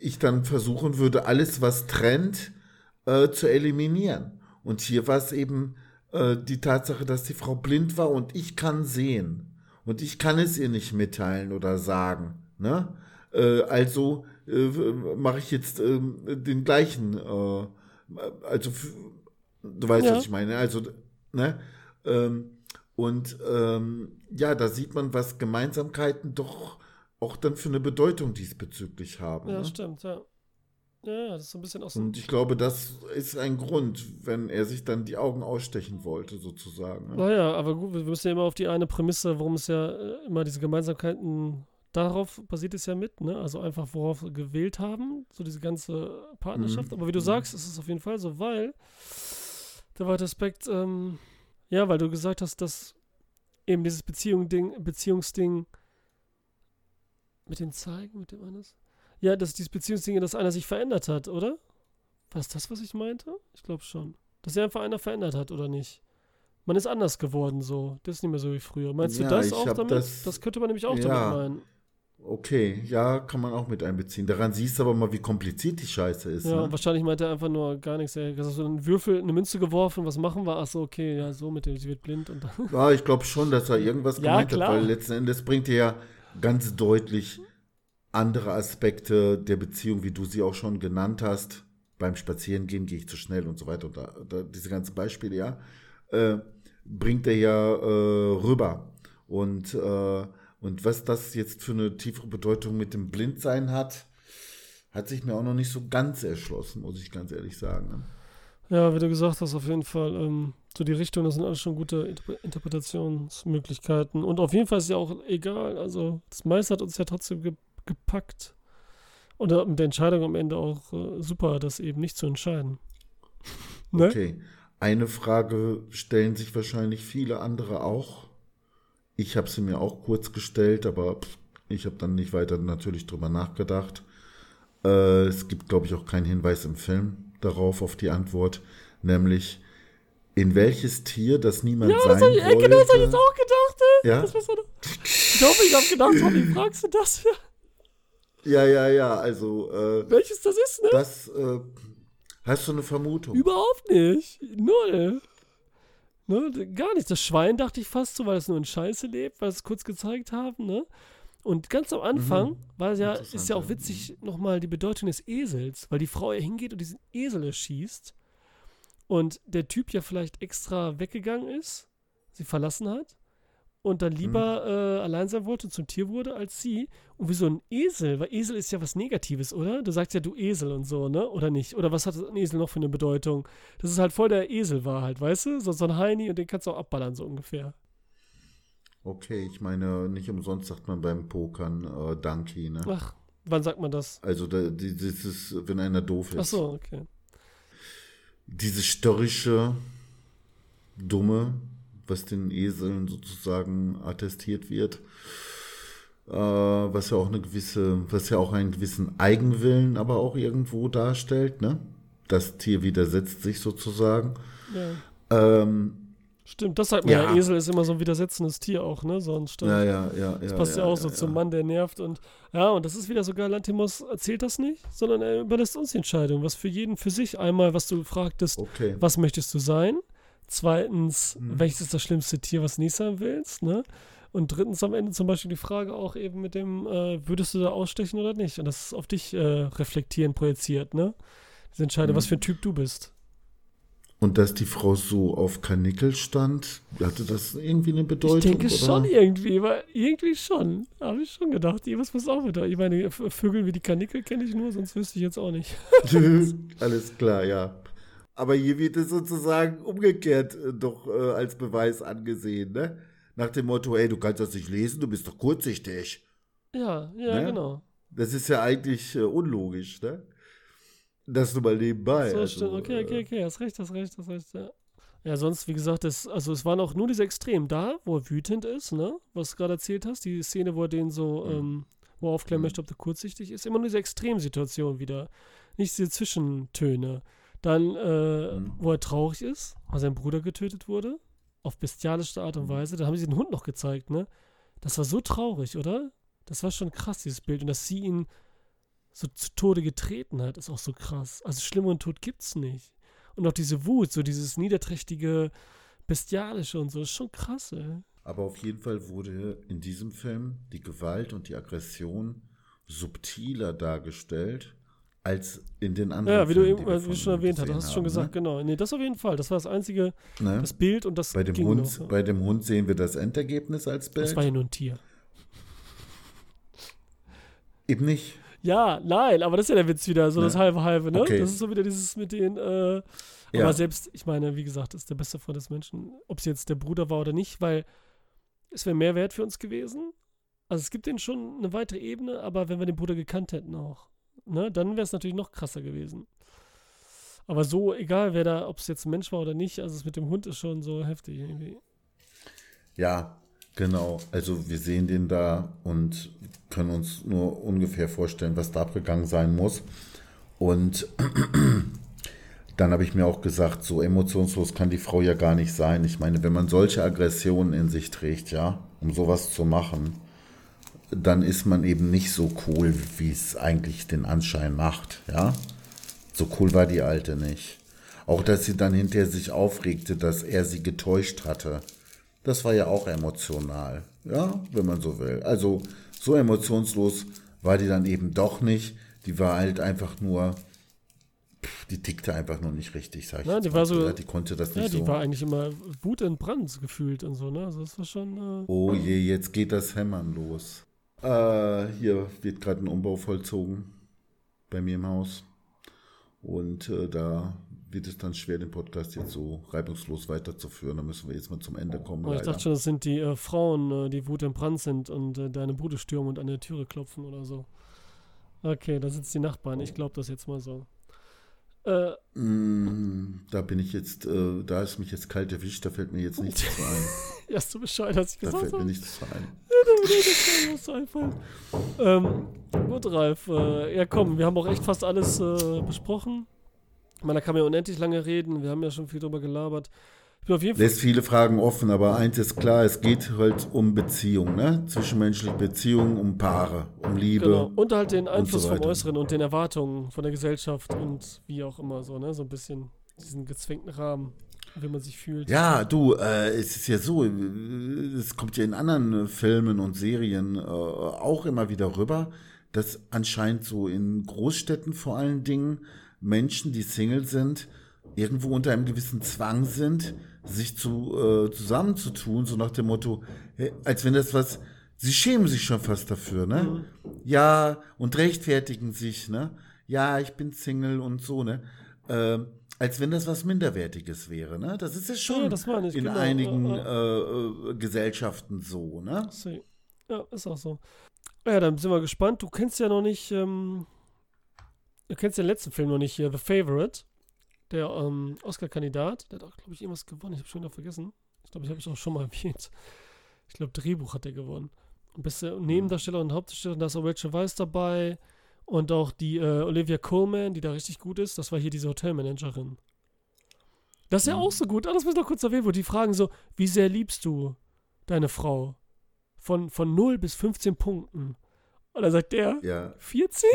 [SPEAKER 2] ich dann versuchen würde, alles, was trennt, äh, zu eliminieren. Und hier war es eben äh, die Tatsache, dass die Frau blind war und ich kann sehen. Und ich kann es ihr nicht mitteilen oder sagen. Ne? Äh, also äh, mache ich jetzt ähm, den gleichen, äh, also du weißt,
[SPEAKER 1] Ja.
[SPEAKER 2] was ich meine. Also, ne? Ähm, und ähm, ja, da sieht man, was Gemeinsamkeiten doch auch dann für eine Bedeutung diesbezüglich haben.
[SPEAKER 1] ja,
[SPEAKER 2] ne?
[SPEAKER 1] stimmt, ja. Ja, ja, das ist so ein bisschen aus dem
[SPEAKER 2] Und ich glaube, das ist ein Grund, wenn er sich dann die Augen ausstechen wollte, sozusagen. ne?
[SPEAKER 1] Naja, aber gut, wir müssen ja immer auf die eine Prämisse, worum es ja äh, immer diese Gemeinsamkeiten, darauf basiert es ja mit, ne? Also einfach, worauf wir gewählt haben, so diese ganze Partnerschaft.
[SPEAKER 2] Mhm.
[SPEAKER 1] Aber wie du
[SPEAKER 2] Mhm.
[SPEAKER 1] sagst, ist es auf jeden Fall so, weil der zweite Aspekt, ähm, ja, weil du gesagt hast, dass eben dieses Beziehung-Ding, Beziehungsding mit dem Zeigen, mit dem eines? Ja, dass dieses Beziehungsding, dass einer sich verändert hat, oder? War das das, was ich meinte? Ich glaube schon. Dass sich einfach einer verändert hat, oder nicht? Man ist anders geworden so. Das ist nicht mehr so wie früher. Meinst du
[SPEAKER 2] Ja,
[SPEAKER 1] das
[SPEAKER 2] ich
[SPEAKER 1] auch damit? Das,
[SPEAKER 2] das-
[SPEAKER 1] könnte man nämlich auch
[SPEAKER 2] Ja.
[SPEAKER 1] damit meinen.
[SPEAKER 2] Okay, ja, kann man auch mit einbeziehen. Daran siehst du aber mal, wie kompliziert die Scheiße ist.
[SPEAKER 1] Ja,
[SPEAKER 2] ne?
[SPEAKER 1] wahrscheinlich meint er einfach nur gar nichts. Er hat so einen Würfel, eine Münze geworfen, was machen wir? Ach so, okay, ja, so mit dem, sie wird blind und dann.
[SPEAKER 2] Ja, ich glaube schon, dass er irgendwas
[SPEAKER 1] Ja,
[SPEAKER 2] gemeint
[SPEAKER 1] klar.
[SPEAKER 2] hat, weil letzten Endes bringt er ja ganz deutlich andere Aspekte der Beziehung, wie du sie auch schon genannt hast. Beim Spazierengehen gehe ich zu schnell und so weiter. Und da, da, diese ganzen Beispiele, ja, äh, bringt er ja äh, rüber. Und, äh, und was das jetzt für eine tiefere Bedeutung mit dem Blindsein hat, hat sich mir auch noch nicht so ganz erschlossen, muss ich ganz ehrlich sagen. Ne?
[SPEAKER 1] Ja, wie du gesagt hast, auf jeden Fall. Ähm, so die Richtung, das sind alles schon gute Interpre Interpretationsmöglichkeiten. Und auf jeden Fall ist ja auch egal. Also, das meiste hat uns ja trotzdem ge gepackt. Und mit der Entscheidung am Ende auch äh, super, das eben nicht zu entscheiden. [laughs] Ne?
[SPEAKER 2] Okay. Eine Frage stellen sich wahrscheinlich viele andere auch. Ich habe sie mir auch kurz gestellt, aber ich habe dann nicht weiter natürlich drüber nachgedacht. Äh, es gibt, glaube ich, auch keinen Hinweis im Film darauf, auf die Antwort, nämlich in welches Tier, das niemand
[SPEAKER 1] Ja,
[SPEAKER 2] sein
[SPEAKER 1] das hab ich, äh,
[SPEAKER 2] wollte.
[SPEAKER 1] genau das hab ich jetzt auch gedacht. Ey.
[SPEAKER 2] Ja?
[SPEAKER 1] Das war so eine, ich hoffe, ich habe gedacht, wie fragst du das?
[SPEAKER 2] ja, ja, ja, also äh,
[SPEAKER 1] Welches das ist, ne?
[SPEAKER 2] das, äh, hast du eine Vermutung?
[SPEAKER 1] Überhaupt nicht. Null. Ne, gar nicht. Das Schwein dachte ich fast so, weil es nur in Scheiße lebt, weil sie es kurz gezeigt haben, ne? Und ganz am Anfang
[SPEAKER 2] Mhm.
[SPEAKER 1] war ja, ist ja auch witzig nochmal die Bedeutung des Esels, weil die Frau ja hingeht und diesen Esel erschießt und der Typ ja vielleicht extra weggegangen ist, sie verlassen hat und dann lieber äh, allein sein wollte und zum Tier wurde als sie. Und wie so ein Esel, weil Esel ist ja was Negatives, oder? Du sagst ja du Esel und so, ne? Oder nicht? Oder was hat ein Esel noch für eine Bedeutung? Das ist halt voll der Esel war halt, weißt du? So, so ein Heini und den kannst du auch abballern, so ungefähr.
[SPEAKER 2] Okay, ich meine, nicht umsonst sagt man beim Pokern äh, Donkey, ne?
[SPEAKER 1] Ach, wann sagt man das?
[SPEAKER 2] Also da, die- das ist, wenn einer doof ist.
[SPEAKER 1] Ach so, okay.
[SPEAKER 2] Diese störrische, dumme, was den Eseln sozusagen attestiert wird, äh, was ja auch eine gewisse, was ja auch einen gewissen Eigenwillen aber auch irgendwo darstellt, ne? Das Tier widersetzt sich sozusagen.
[SPEAKER 1] Ja.
[SPEAKER 2] Ähm,
[SPEAKER 1] Stimmt, das sagt man ja.
[SPEAKER 2] Ja.
[SPEAKER 1] Esel ist immer so ein widersetzendes Tier auch, ne? So ein
[SPEAKER 2] ja, ja, ja.
[SPEAKER 1] Das passt ja, auch so zum Mann, der nervt und ja, und das ist wieder so geil, Lantimos erzählt das nicht, sondern er überlässt uns die Entscheidung, was für jeden für sich. Einmal, was du fragtest,
[SPEAKER 2] Okay.
[SPEAKER 1] was möchtest du sein? Zweitens,
[SPEAKER 2] Mhm.
[SPEAKER 1] welches ist das schlimmste Tier, was du nicht sein willst, ne? Und drittens am Ende zum Beispiel die Frage auch eben mit dem, äh, würdest du da ausstechen oder nicht? Und das ist auf dich äh, reflektieren, projiziert, ne? Diese Entscheidung,
[SPEAKER 2] Mhm.
[SPEAKER 1] was für ein Typ du bist.
[SPEAKER 2] Und dass die Frau so auf Karnickel stand, hatte das irgendwie eine Bedeutung?
[SPEAKER 1] Ich denke
[SPEAKER 2] oder?
[SPEAKER 1] schon irgendwie, weil irgendwie schon. Habe ich schon gedacht. Irgendwas muss auch wieder. Ich meine, Vögel wie die Kanickel kenne ich nur, sonst wüsste ich jetzt auch nicht. [laughs]
[SPEAKER 2] Alles klar, ja. Aber hier wird es sozusagen umgekehrt äh, doch äh, als Beweis angesehen, ne? Nach dem Motto, ey, du kannst das nicht lesen, du bist doch kurzsichtig.
[SPEAKER 1] Ja, ja,
[SPEAKER 2] Ne?
[SPEAKER 1] genau.
[SPEAKER 2] Das ist ja eigentlich äh, unlogisch, ne? Das nur mal nebenbei.
[SPEAKER 1] So
[SPEAKER 2] also,
[SPEAKER 1] stimmt. Okay, okay,
[SPEAKER 2] äh,
[SPEAKER 1] okay. Hast recht, hast recht, hast recht, ja. Ja, sonst, wie gesagt, das, also es waren auch nur diese Extremen da, wo er wütend ist, ne? Was du gerade erzählt hast, die Szene, wo er den so,
[SPEAKER 2] Mhm.
[SPEAKER 1] ähm, wo er aufklären
[SPEAKER 2] Mhm.
[SPEAKER 1] möchte, ob der kurzsichtig ist. Immer nur diese Extremsituation wieder. Nicht diese Zwischentöne. Dann, äh,
[SPEAKER 2] Mhm.
[SPEAKER 1] wo er traurig ist, weil sein Bruder getötet wurde. Auf bestialische Art und
[SPEAKER 2] Mhm.
[SPEAKER 1] Weise. Da haben sie den Hund noch gezeigt, ne? Das war so traurig, oder? Das war schon krass, dieses Bild. Und dass sie ihn so zu Tode getreten hat, ist auch so krass. Also schlimmeren Tod gibt's nicht. Und auch diese Wut, so dieses niederträchtige, bestialische und so, ist schon krass, ey.
[SPEAKER 2] Aber auf jeden Fall wurde in diesem Film die Gewalt und die Aggression subtiler dargestellt als in den anderen
[SPEAKER 1] Ja, wie du
[SPEAKER 2] Filmen,
[SPEAKER 1] eben,
[SPEAKER 2] die wir
[SPEAKER 1] wie du schon erwähnt hast,
[SPEAKER 2] gesehen
[SPEAKER 1] hast du schon gesagt, genau. Nee, das auf jeden Fall. Das war das einzige,
[SPEAKER 2] Ne?
[SPEAKER 1] das Bild und das
[SPEAKER 2] Bei dem, Hund,
[SPEAKER 1] noch.
[SPEAKER 2] bei dem Hund sehen wir das Endergebnis als Bild.
[SPEAKER 1] Das war ja nur ein Tier.
[SPEAKER 2] Eben nicht.
[SPEAKER 1] Ja, nein, aber das ist ja der Witz wieder, so
[SPEAKER 2] Ne?
[SPEAKER 1] das halbe halbe, ne?
[SPEAKER 2] Okay.
[SPEAKER 1] Das ist so wieder dieses mit den, äh,
[SPEAKER 2] Ja.
[SPEAKER 1] aber selbst, ich meine, wie gesagt, das ist der beste Freund des Menschen, ob es jetzt der Bruder war oder nicht, weil es wäre mehr wert für uns gewesen. Also es gibt denen schon eine weitere Ebene, aber wenn wir den Bruder gekannt hätten auch, ne, dann wäre es natürlich noch krasser gewesen. Aber so, egal wer da, ob es jetzt ein Mensch war oder nicht, also es mit dem Hund ist schon so heftig irgendwie.
[SPEAKER 2] Ja, genau. Also wir sehen den da und können uns nur ungefähr vorstellen, was da abgegangen sein muss. Und [clears throat] dann habe ich mir auch gesagt, so emotionslos kann die Frau ja gar nicht sein. Ich meine, wenn man solche Aggressionen in sich trägt, ja, um sowas zu machen, dann ist man eben nicht so cool, wie es eigentlich den Anschein macht, ja. So cool war die Alte nicht. Auch, dass sie dann hinterher sich aufregte, dass er sie getäuscht hatte. Das war ja auch emotional, ja, wenn man so will. Also so emotionslos war die dann eben doch nicht. Die war halt einfach nur, pff, die tickte einfach nur nicht richtig, sag ich
[SPEAKER 1] Ja,
[SPEAKER 2] jetzt
[SPEAKER 1] die
[SPEAKER 2] mal
[SPEAKER 1] war so-
[SPEAKER 2] die konnte das
[SPEAKER 1] Ja,
[SPEAKER 2] nicht
[SPEAKER 1] die
[SPEAKER 2] so.
[SPEAKER 1] war eigentlich immer wutentbrannt gefühlt und so, ne? Also das war schon, äh,
[SPEAKER 2] oh je, jetzt geht das Hämmern los. Äh, hier wird gerade ein Umbau vollzogen bei mir im Haus. Und äh, da wird es dann schwer, den Podcast jetzt so reibungslos weiterzuführen. Da müssen wir jetzt mal zum Ende kommen.
[SPEAKER 1] Aber ich dachte schon, das sind die äh, Frauen, äh, die wutentbrannt sind und äh, deine Bude stürmen und an der Türe klopfen oder so. Okay, da sitzen die Nachbarn. Ich glaube das jetzt mal so. Äh,
[SPEAKER 2] Mm, Da bin ich jetzt, äh, da ist mich jetzt kalt erwischt, da fällt mir jetzt nichts [laughs] zu ein.
[SPEAKER 1] erst du Bescheid, was ich
[SPEAKER 2] Da
[SPEAKER 1] gesagt
[SPEAKER 2] fällt mir nichts zu ein.
[SPEAKER 1] Was zu einfallen. Ähm, gut, Ralf. Äh, ja, komm, wir haben auch echt fast alles äh, besprochen. Ich meine, da kann man ja unendlich lange reden. Wir haben ja schon viel drüber gelabert. Ich bin auf jeden Fall.
[SPEAKER 2] Lässt viele Fragen offen, aber eins ist klar, es geht halt um Beziehung, ne? Zwischenmenschliche Beziehungen, um Paare, um Liebe.
[SPEAKER 1] Genau. Und halt den Einfluss
[SPEAKER 2] so
[SPEAKER 1] vom. Äußeren und den Erwartungen von der Gesellschaft und wie auch immer so, ne? So ein bisschen diesen gezwängten Rahmen. Wie man sich fühlt.
[SPEAKER 2] Ja, du, äh, es ist ja so, äh, es kommt ja in anderen äh, Filmen und Serien äh, auch immer wieder rüber, dass anscheinend so in Großstädten vor allen Dingen Menschen, die Single sind, irgendwo unter einem gewissen Zwang sind, sich zu äh, zusammenzutun, so nach dem Motto, als wenn das was, sie schämen sich schon fast dafür, ne?
[SPEAKER 1] Mhm.
[SPEAKER 2] Ja, und rechtfertigen sich, ne? Ja, ich bin Single und so, ne? Ähm, als wenn das was Minderwertiges wäre, ne? Das ist ja schon
[SPEAKER 1] Ja,
[SPEAKER 2] in
[SPEAKER 1] genau.
[SPEAKER 2] einigen
[SPEAKER 1] Ja,
[SPEAKER 2] Äh, äh, Gesellschaften so, ne?
[SPEAKER 1] Ja, ist auch so. Ja, dann sind wir gespannt. Du kennst ja noch nicht, ähm, du kennst den letzten Film noch nicht hier, The Favorite. Der ähm, Oscar-Kandidat, der hat auch, glaube ich, irgendwas gewonnen. Ich habe schon wieder vergessen. Ich glaube, ich habe es auch schon mal [laughs] erwähnt. Ich glaube, Drehbuch hat er gewonnen. Und beste Nebendarsteller und Hauptdarsteller, da ist auch Rachel Weisz dabei. Und auch die äh, Olivia Coleman, die da richtig gut ist. Das war hier diese Hotelmanagerin. Das ist ja
[SPEAKER 2] Mhm.
[SPEAKER 1] auch so gut. Ah, das muss ich noch kurz erwähnen, wo die fragen so, wie sehr liebst du deine Frau? Von, von 0 bis 15 Punkten. Und dann sagt der,
[SPEAKER 2] Ja.
[SPEAKER 1] 14?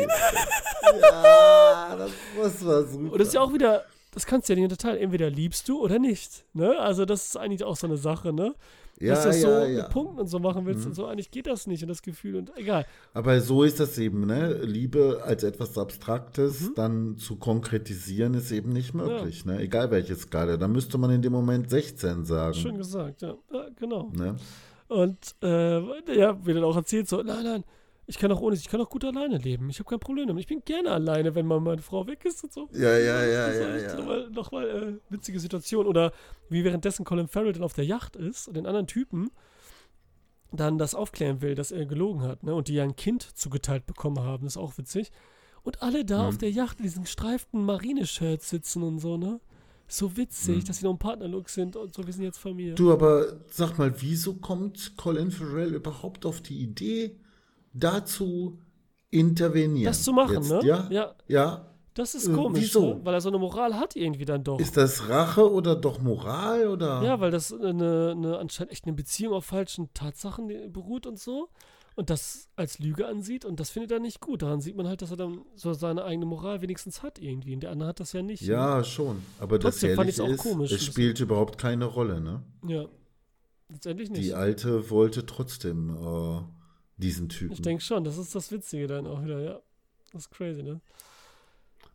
[SPEAKER 2] ja, das muss man super.
[SPEAKER 1] Und das ist ja auch wieder, das kannst du ja nicht unterteilen. Entweder liebst du oder nicht. Ne? Also das ist eigentlich auch so eine Sache, ne?
[SPEAKER 2] Ja,
[SPEAKER 1] Dass du das so
[SPEAKER 2] ja, ja.
[SPEAKER 1] mit Punkten und so machen willst
[SPEAKER 2] Mhm.
[SPEAKER 1] und so, eigentlich geht das nicht und das Gefühl und egal.
[SPEAKER 2] Aber so ist das eben, ne? Liebe als etwas Abstraktes
[SPEAKER 1] Mhm.
[SPEAKER 2] dann zu konkretisieren ist eben nicht möglich, ne? Egal welche Skala. Da müsste man in dem Moment 16 sagen.
[SPEAKER 1] Schön gesagt, ja. ja genau.
[SPEAKER 2] Ne?
[SPEAKER 1] Und äh, ja, wird dann auch erzählt so, nein, nein, ich kann auch ohne, ich kann auch gut alleine leben. Ich habe kein Problem damit. Ich bin gerne alleine, wenn mal meine Frau weg ist und so.
[SPEAKER 2] Ja, ja, ja,
[SPEAKER 1] Das ist
[SPEAKER 2] ja, ja.
[SPEAKER 1] Nochmal, nochmal äh, witzige Situation. Oder wie währenddessen Colin Farrell dann auf der Yacht ist und den anderen Typen dann das aufklären will, dass er gelogen hat, ne? Und die ja ein Kind zugeteilt bekommen haben, das ist auch witzig. Und alle da
[SPEAKER 2] Mhm.
[SPEAKER 1] auf der Yacht in diesen streiften Marineshirts sitzen und so, ne? So witzig,
[SPEAKER 2] Mhm.
[SPEAKER 1] dass sie noch ein Partnerlook sind und so, wir sind jetzt Familie.
[SPEAKER 2] Du, aber sag mal, wieso kommt Colin Farrell überhaupt auf die Idee, dazu intervenieren?
[SPEAKER 1] das zu machen,
[SPEAKER 2] Jetzt,
[SPEAKER 1] ne?
[SPEAKER 2] Ja?
[SPEAKER 1] ja,
[SPEAKER 2] Ja.
[SPEAKER 1] das ist
[SPEAKER 2] Äh,
[SPEAKER 1] komisch,
[SPEAKER 2] wieso?
[SPEAKER 1] Ne? weil er so eine Moral hat irgendwie dann doch.
[SPEAKER 2] Ist das Rache oder doch Moral oder?
[SPEAKER 1] Ja, weil das eine, eine anscheinend echt eine Beziehung auf falschen Tatsachen beruht und so. Und das als Lüge ansieht und das findet er nicht gut. Daran sieht man halt, dass er dann so seine eigene Moral wenigstens hat irgendwie. Und der andere hat das ja nicht.
[SPEAKER 2] Ja, schon. Aber das
[SPEAKER 1] fand ich's auch
[SPEAKER 2] ist,
[SPEAKER 1] komisch,
[SPEAKER 2] es spielt überhaupt keine Rolle, ne?
[SPEAKER 1] Ja. Letztendlich nicht.
[SPEAKER 2] Die Alte wollte trotzdem äh, diesen Typen.
[SPEAKER 1] ich denke schon, das ist das Witzige dann auch wieder, ja. Das ist crazy, ne?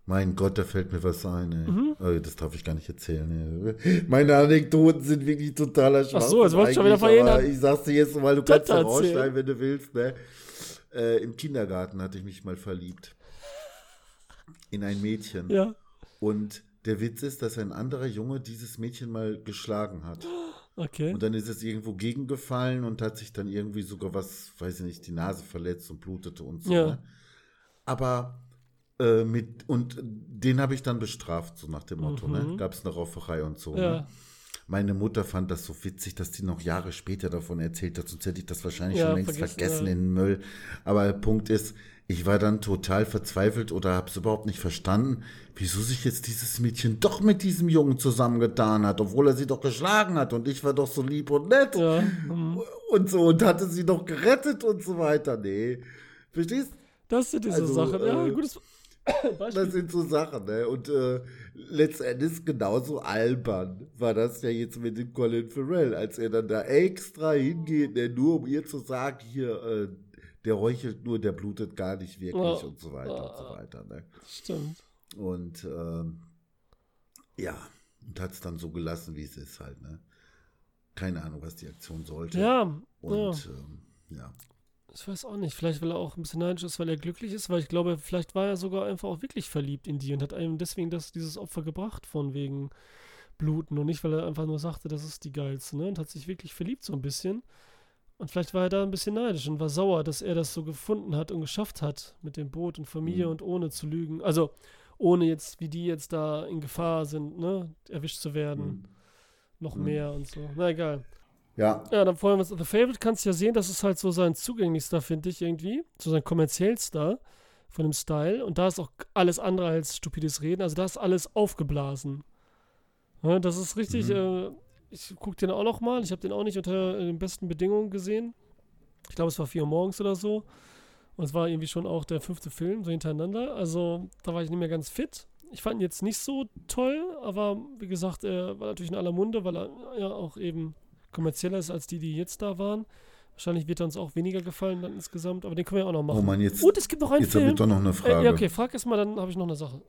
[SPEAKER 2] mein Gott, da fällt mir was ein, ey.
[SPEAKER 1] Mhm.
[SPEAKER 2] Äh, Das darf ich gar nicht erzählen. Ey. Meine Anekdoten sind wirklich totaler Schwachsinn.
[SPEAKER 1] so, jetzt wolltest du schon wieder verhindern.
[SPEAKER 2] Ich sag's dir jetzt, weil du kannst ja rausschneiden, wenn du willst, ne? Äh, Im Kindergarten hatte ich mich mal verliebt. In ein Mädchen.
[SPEAKER 1] Ja.
[SPEAKER 2] Und der Witz ist, dass ein anderer Junge dieses Mädchen mal geschlagen hat. [gasps]
[SPEAKER 1] Okay.
[SPEAKER 2] Und dann ist es irgendwo gegengefallen und hat sich dann irgendwie sogar was, weiß ich nicht, die Nase verletzt und blutete und so.
[SPEAKER 1] Ja.
[SPEAKER 2] Ne? Aber äh, mit, und den habe ich dann bestraft, so nach dem Motto, ne?
[SPEAKER 1] Mhm.
[SPEAKER 2] Gab es eine Rauferei und so.
[SPEAKER 1] Ja.
[SPEAKER 2] Ne? Meine Mutter fand das so witzig, dass die noch Jahre später davon erzählt hat, sonst hätte ich das wahrscheinlich
[SPEAKER 1] Ja,
[SPEAKER 2] schon längst
[SPEAKER 1] vergessen,
[SPEAKER 2] vergessen
[SPEAKER 1] ja.
[SPEAKER 2] in den Müll. Aber der Punkt ist, ich war dann total verzweifelt oder habe es überhaupt nicht verstanden, wieso sich jetzt dieses Mädchen doch mit diesem Jungen zusammengetan hat, obwohl er sie doch geschlagen hat und ich war doch so lieb und nett
[SPEAKER 1] Ja. mhm.
[SPEAKER 2] und so und hatte sie doch gerettet und so weiter. Nee. Verstehst?
[SPEAKER 1] Das sind diese
[SPEAKER 2] Also,
[SPEAKER 1] Sachen. Ja,
[SPEAKER 2] äh,
[SPEAKER 1] gutes [coughs] Beispiel.
[SPEAKER 2] Das sind so Sachen, ne? Und äh, letztendlich genauso albern war das ja jetzt mit dem Colin Farrell, als er dann da extra hingeht, ne? nur um ihr zu sagen, hier, äh, der räuchelt nur, der blutet gar nicht wirklich
[SPEAKER 1] Ja.
[SPEAKER 2] und so weiter und so weiter. Ne?
[SPEAKER 1] Stimmt.
[SPEAKER 2] Und ähm, ja, und hat es dann so gelassen, wie es ist halt. Ne? Keine Ahnung, was die Aktion sollte.
[SPEAKER 1] Ja,
[SPEAKER 2] Und
[SPEAKER 1] ja.
[SPEAKER 2] ähm, ja.
[SPEAKER 1] Ich weiß auch nicht. Vielleicht, weil er auch ein bisschen neidisch ist, weil er glücklich ist, weil ich glaube, vielleicht war er sogar einfach auch wirklich verliebt in die und hat einem deswegen das, dieses Opfer gebracht, von wegen Bluten und nicht, weil er einfach nur sagte, das ist die geilste, ne? Und hat sich wirklich verliebt so ein bisschen. Und vielleicht war er da ein bisschen neidisch und war sauer, dass er das so gefunden hat und geschafft hat mit dem Boot und Familie
[SPEAKER 2] Mhm.
[SPEAKER 1] und ohne zu lügen. Also ohne jetzt, wie die jetzt da in Gefahr sind, ne? Erwischt zu werden.
[SPEAKER 2] Mhm.
[SPEAKER 1] Noch
[SPEAKER 2] Mhm.
[SPEAKER 1] mehr und so. Na egal.
[SPEAKER 2] Ja,
[SPEAKER 1] Ja, dann freuen wir uns. The Favorite kannst du ja sehen, das ist halt so sein zugänglichster, finde ich irgendwie. So sein kommerziellster von dem Style. Und da ist auch alles andere als stupides Reden. Also da ist alles aufgeblasen. Ja, das ist richtig.
[SPEAKER 2] Mhm.
[SPEAKER 1] Äh, ich gucke den auch noch mal. Ich habe den auch nicht unter äh, den besten Bedingungen gesehen. Ich glaube, es war 4 Uhr morgens oder so. Und es war irgendwie schon auch der fünfte Film, so hintereinander. Also da war ich nicht mehr ganz fit. Ich fand ihn jetzt nicht so toll, aber wie gesagt, er war natürlich in aller Munde, weil er ja auch eben kommerzieller ist als die, die jetzt da waren. Wahrscheinlich wird er uns auch weniger gefallen dann insgesamt, aber den können wir ja auch noch machen.
[SPEAKER 2] Oh Mann, jetzt,
[SPEAKER 1] Und es gibt noch einen
[SPEAKER 2] jetzt habe
[SPEAKER 1] Film.
[SPEAKER 2] ich doch noch eine
[SPEAKER 1] Äh,
[SPEAKER 2] Frage.
[SPEAKER 1] ja, okay, frag erst mal, dann habe ich noch eine Sache.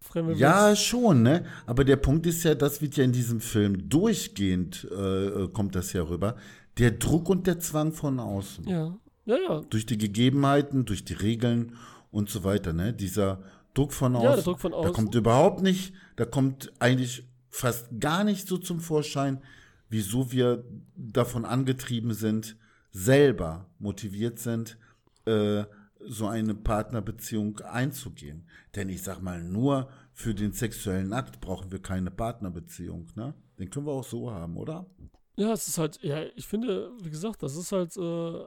[SPEAKER 1] Fremde
[SPEAKER 2] Ja, schon, ne? Aber der Punkt ist ja, das wird ja in diesem Film durchgehend, äh, kommt das ja rüber, der Druck und der Zwang von außen.
[SPEAKER 1] Ja, ja, ja.
[SPEAKER 2] Durch die Gegebenheiten, durch die Regeln und so weiter, ne? Dieser Druck von außen.
[SPEAKER 1] Ja, der Druck von
[SPEAKER 2] Da
[SPEAKER 1] außen.
[SPEAKER 2] kommt überhaupt nicht, da kommt eigentlich fast gar nicht so zum Vorschein, wieso wir davon angetrieben sind, selber motiviert sind, äh, so eine Partnerbeziehung einzugehen. Denn ich sag mal, nur für den sexuellen Akt brauchen wir keine Partnerbeziehung, ne? Den können wir auch so haben, oder?
[SPEAKER 1] Ja, es ist halt, ja, ich finde, wie gesagt, das ist halt äh,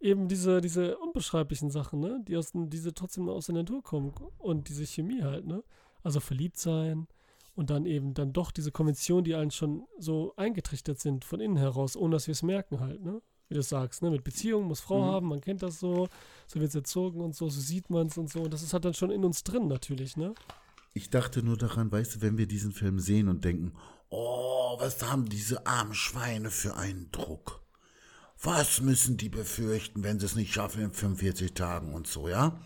[SPEAKER 1] eben diese, diese unbeschreiblichen Sachen, ne? Die aus, diese trotzdem aus der Natur kommen und diese Chemie halt, ne? Also verliebt sein und dann eben dann doch diese Konventionen, die allen schon so eingetrichtert sind von innen heraus, ohne dass wir es merken halt, ne? Wie du sagst, ne? Mit Beziehung muss Frau
[SPEAKER 2] Mhm.
[SPEAKER 1] haben, man kennt das so, so wird es erzogen und so, so sieht man es und so. Und das ist halt dann schon in uns drin natürlich, ne?
[SPEAKER 2] Ich dachte nur daran, weißt du, wenn wir diesen Film sehen und denken, oh, was haben diese armen Schweine für einen Druck? Was müssen die befürchten, wenn sie es nicht schaffen in 45 Tagen und so, ja?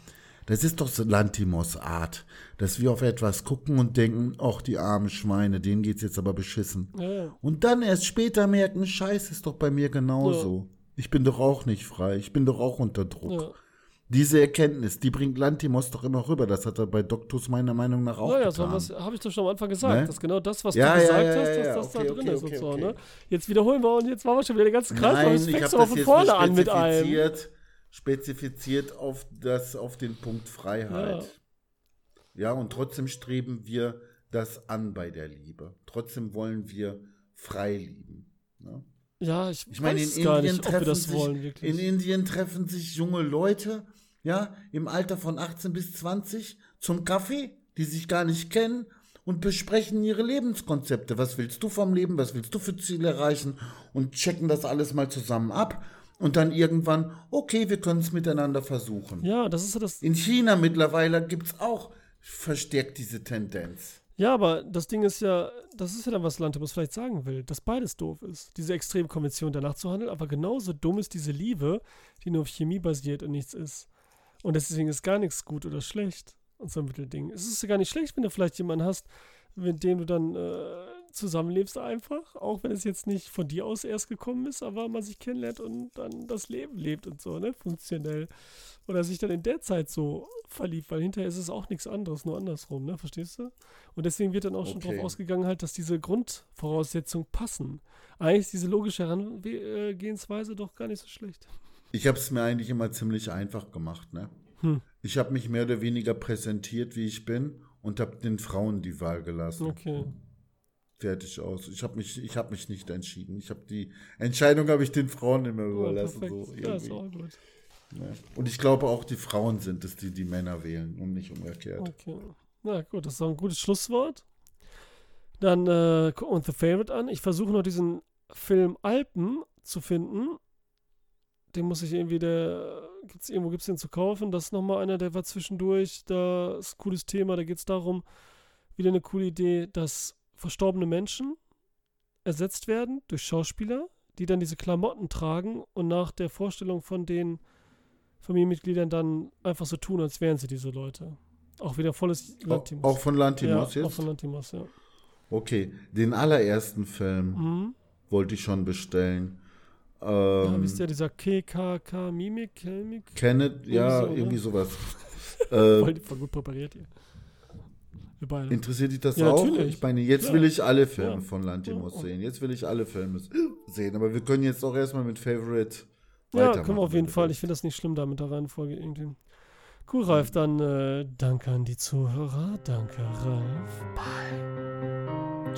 [SPEAKER 2] Das ist doch so Lantimos Art, dass wir auf etwas gucken und denken, ach, die armen Schweine, denen geht's jetzt aber beschissen.
[SPEAKER 1] Ja, ja.
[SPEAKER 2] Und dann erst später merken, scheiße, ist doch bei mir genauso. Ich bin doch auch nicht frei, ich bin doch auch unter Druck.
[SPEAKER 1] ja.
[SPEAKER 2] Diese Erkenntnis, die bringt Lantimos doch immer rüber. Das hat er bei Doktus meiner Meinung nach auch
[SPEAKER 1] Naja, so
[SPEAKER 2] getan.
[SPEAKER 1] was habe ich doch schon am Anfang gesagt,
[SPEAKER 2] Ne?
[SPEAKER 1] dass genau das, was
[SPEAKER 2] Ja,
[SPEAKER 1] du
[SPEAKER 2] ja,
[SPEAKER 1] gesagt
[SPEAKER 2] ja,
[SPEAKER 1] hast,
[SPEAKER 2] ja,
[SPEAKER 1] dass
[SPEAKER 2] ja,
[SPEAKER 1] das
[SPEAKER 2] okay,
[SPEAKER 1] da drin
[SPEAKER 2] okay,
[SPEAKER 1] ist
[SPEAKER 2] okay,
[SPEAKER 1] und so, ne? Jetzt wiederholen wir und jetzt machen wir schon wieder den ganzen Kreis,
[SPEAKER 2] Nein, ich habe das
[SPEAKER 1] mal von
[SPEAKER 2] jetzt
[SPEAKER 1] vorne an mit allem.
[SPEAKER 2] Spezifiziert, auf, das, auf den Punkt Freiheit. Ja. und trotzdem streben wir das an bei der Liebe. Trotzdem wollen wir frei lieben. Ne?
[SPEAKER 1] Ja, ich,
[SPEAKER 2] Ich meine, in Indien,
[SPEAKER 1] nicht, ob wir
[SPEAKER 2] treffen
[SPEAKER 1] das
[SPEAKER 2] sich,
[SPEAKER 1] wollen, wirklich.
[SPEAKER 2] in Indien treffen sich junge Leute, ja, im Alter von 18 bis 20 zum Kaffee, die sich gar nicht kennen und besprechen ihre Lebenskonzepte. Was willst du vom Leben? Was willst du für Ziele erreichen? Und checken das alles mal zusammen ab. Und dann irgendwann, okay, wir können es miteinander versuchen.
[SPEAKER 1] ja, das ist ja das.
[SPEAKER 2] In China mittlerweile gibt es auch verstärkt diese Tendenz.
[SPEAKER 1] Ja, aber das Ding ist ja, das ist ja dann, was Lantimus vielleicht sagen will, dass beides doof ist. Diese Extremkonvention danach zu handeln, aber genauso dumm ist diese Liebe, die nur auf Chemie basiert und nichts ist. Und deswegen ist gar nichts gut oder schlecht. Und so ein Mittelding. Es ist ja gar nicht schlecht, wenn du vielleicht jemanden hast, mit dem du dann äh, zusammenlebst einfach, auch wenn es jetzt nicht von dir aus erst gekommen ist, aber man sich kennenlernt und dann das Leben lebt und so, ne, funktionell. Oder sich dann in der Zeit so verliebt, weil hinterher ist es auch nichts anderes, nur andersrum, ne, verstehst du? Und deswegen wird dann auch schon
[SPEAKER 2] Okay.
[SPEAKER 1] drauf ausgegangen halt, dass diese Grundvoraussetzungen passen. Eigentlich ist diese logische Herangehensweise doch gar nicht so schlecht.
[SPEAKER 2] Ich habe es mir eigentlich immer ziemlich einfach gemacht, ne?
[SPEAKER 1] Hm.
[SPEAKER 2] Ich habe mich mehr oder weniger präsentiert, wie ich bin, und habe den Frauen die Wahl gelassen.
[SPEAKER 1] Okay.
[SPEAKER 2] Fertig aus. Ich habe mich, ich habe mich nicht entschieden. Ich habe die Entscheidung habe ich den Frauen immer
[SPEAKER 1] Ja,
[SPEAKER 2] überlassen.
[SPEAKER 1] perfekt.
[SPEAKER 2] so
[SPEAKER 1] ja, ist auch gut.
[SPEAKER 2] Ne? Und ich glaube auch die Frauen sind es, die die Männer wählen und nicht umgekehrt.
[SPEAKER 1] Okay. Na gut, das ist auch ein gutes Schlusswort. Dann äh, gucken wir uns The Favorite an. Ich versuche noch diesen Film Alpen zu finden. Den muss ich irgendwie, der gibt's irgendwo gibt's den zu kaufen. Das ist nochmal einer, der war zwischendurch. Da ist ein cooles Thema. Da geht es darum, wieder eine coole Idee, dass verstorbene Menschen ersetzt werden durch Schauspieler, die dann diese Klamotten tragen und nach der Vorstellung von den Familienmitgliedern dann einfach so tun, als wären sie diese Leute. Auch wieder volles
[SPEAKER 2] Auch,
[SPEAKER 1] Lantimos.
[SPEAKER 2] auch von Lantimos
[SPEAKER 1] ja, auch
[SPEAKER 2] jetzt?
[SPEAKER 1] von Lantimos, ja.
[SPEAKER 2] Okay, den allerersten Film
[SPEAKER 1] Mhm.
[SPEAKER 2] wollte ich schon bestellen.
[SPEAKER 1] ja,
[SPEAKER 2] Ähm,
[SPEAKER 1] wie ist der, dieser KKK Mimik, Kelmik?
[SPEAKER 2] Kenneth, ja,
[SPEAKER 1] Irgendwie so, ne?
[SPEAKER 2] irgendwie sowas. [laughs] Äh,
[SPEAKER 1] voll gut präpariert hier. Wir beide.
[SPEAKER 2] interessiert dich das
[SPEAKER 1] Ja,
[SPEAKER 2] auch?
[SPEAKER 1] natürlich.
[SPEAKER 2] Ich meine, jetzt
[SPEAKER 1] Klar.
[SPEAKER 2] will ich alle Filme
[SPEAKER 1] Ja.
[SPEAKER 2] von Lantimos
[SPEAKER 1] Ja.
[SPEAKER 2] sehen. Jetzt will ich alle Filme sehen. Aber wir können jetzt auch erstmal mit Favorite
[SPEAKER 1] Ja,
[SPEAKER 2] weitermachen.
[SPEAKER 1] können wir auf jeden Fall. Ich finde das nicht schlimm da mit der Reihenfolge irgendwie. Cool, Ralf. Dann äh, danke an die Zuhörer. Danke, Ralf.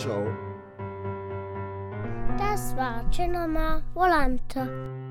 [SPEAKER 2] Ciao.
[SPEAKER 3] Das war Cinema Volante.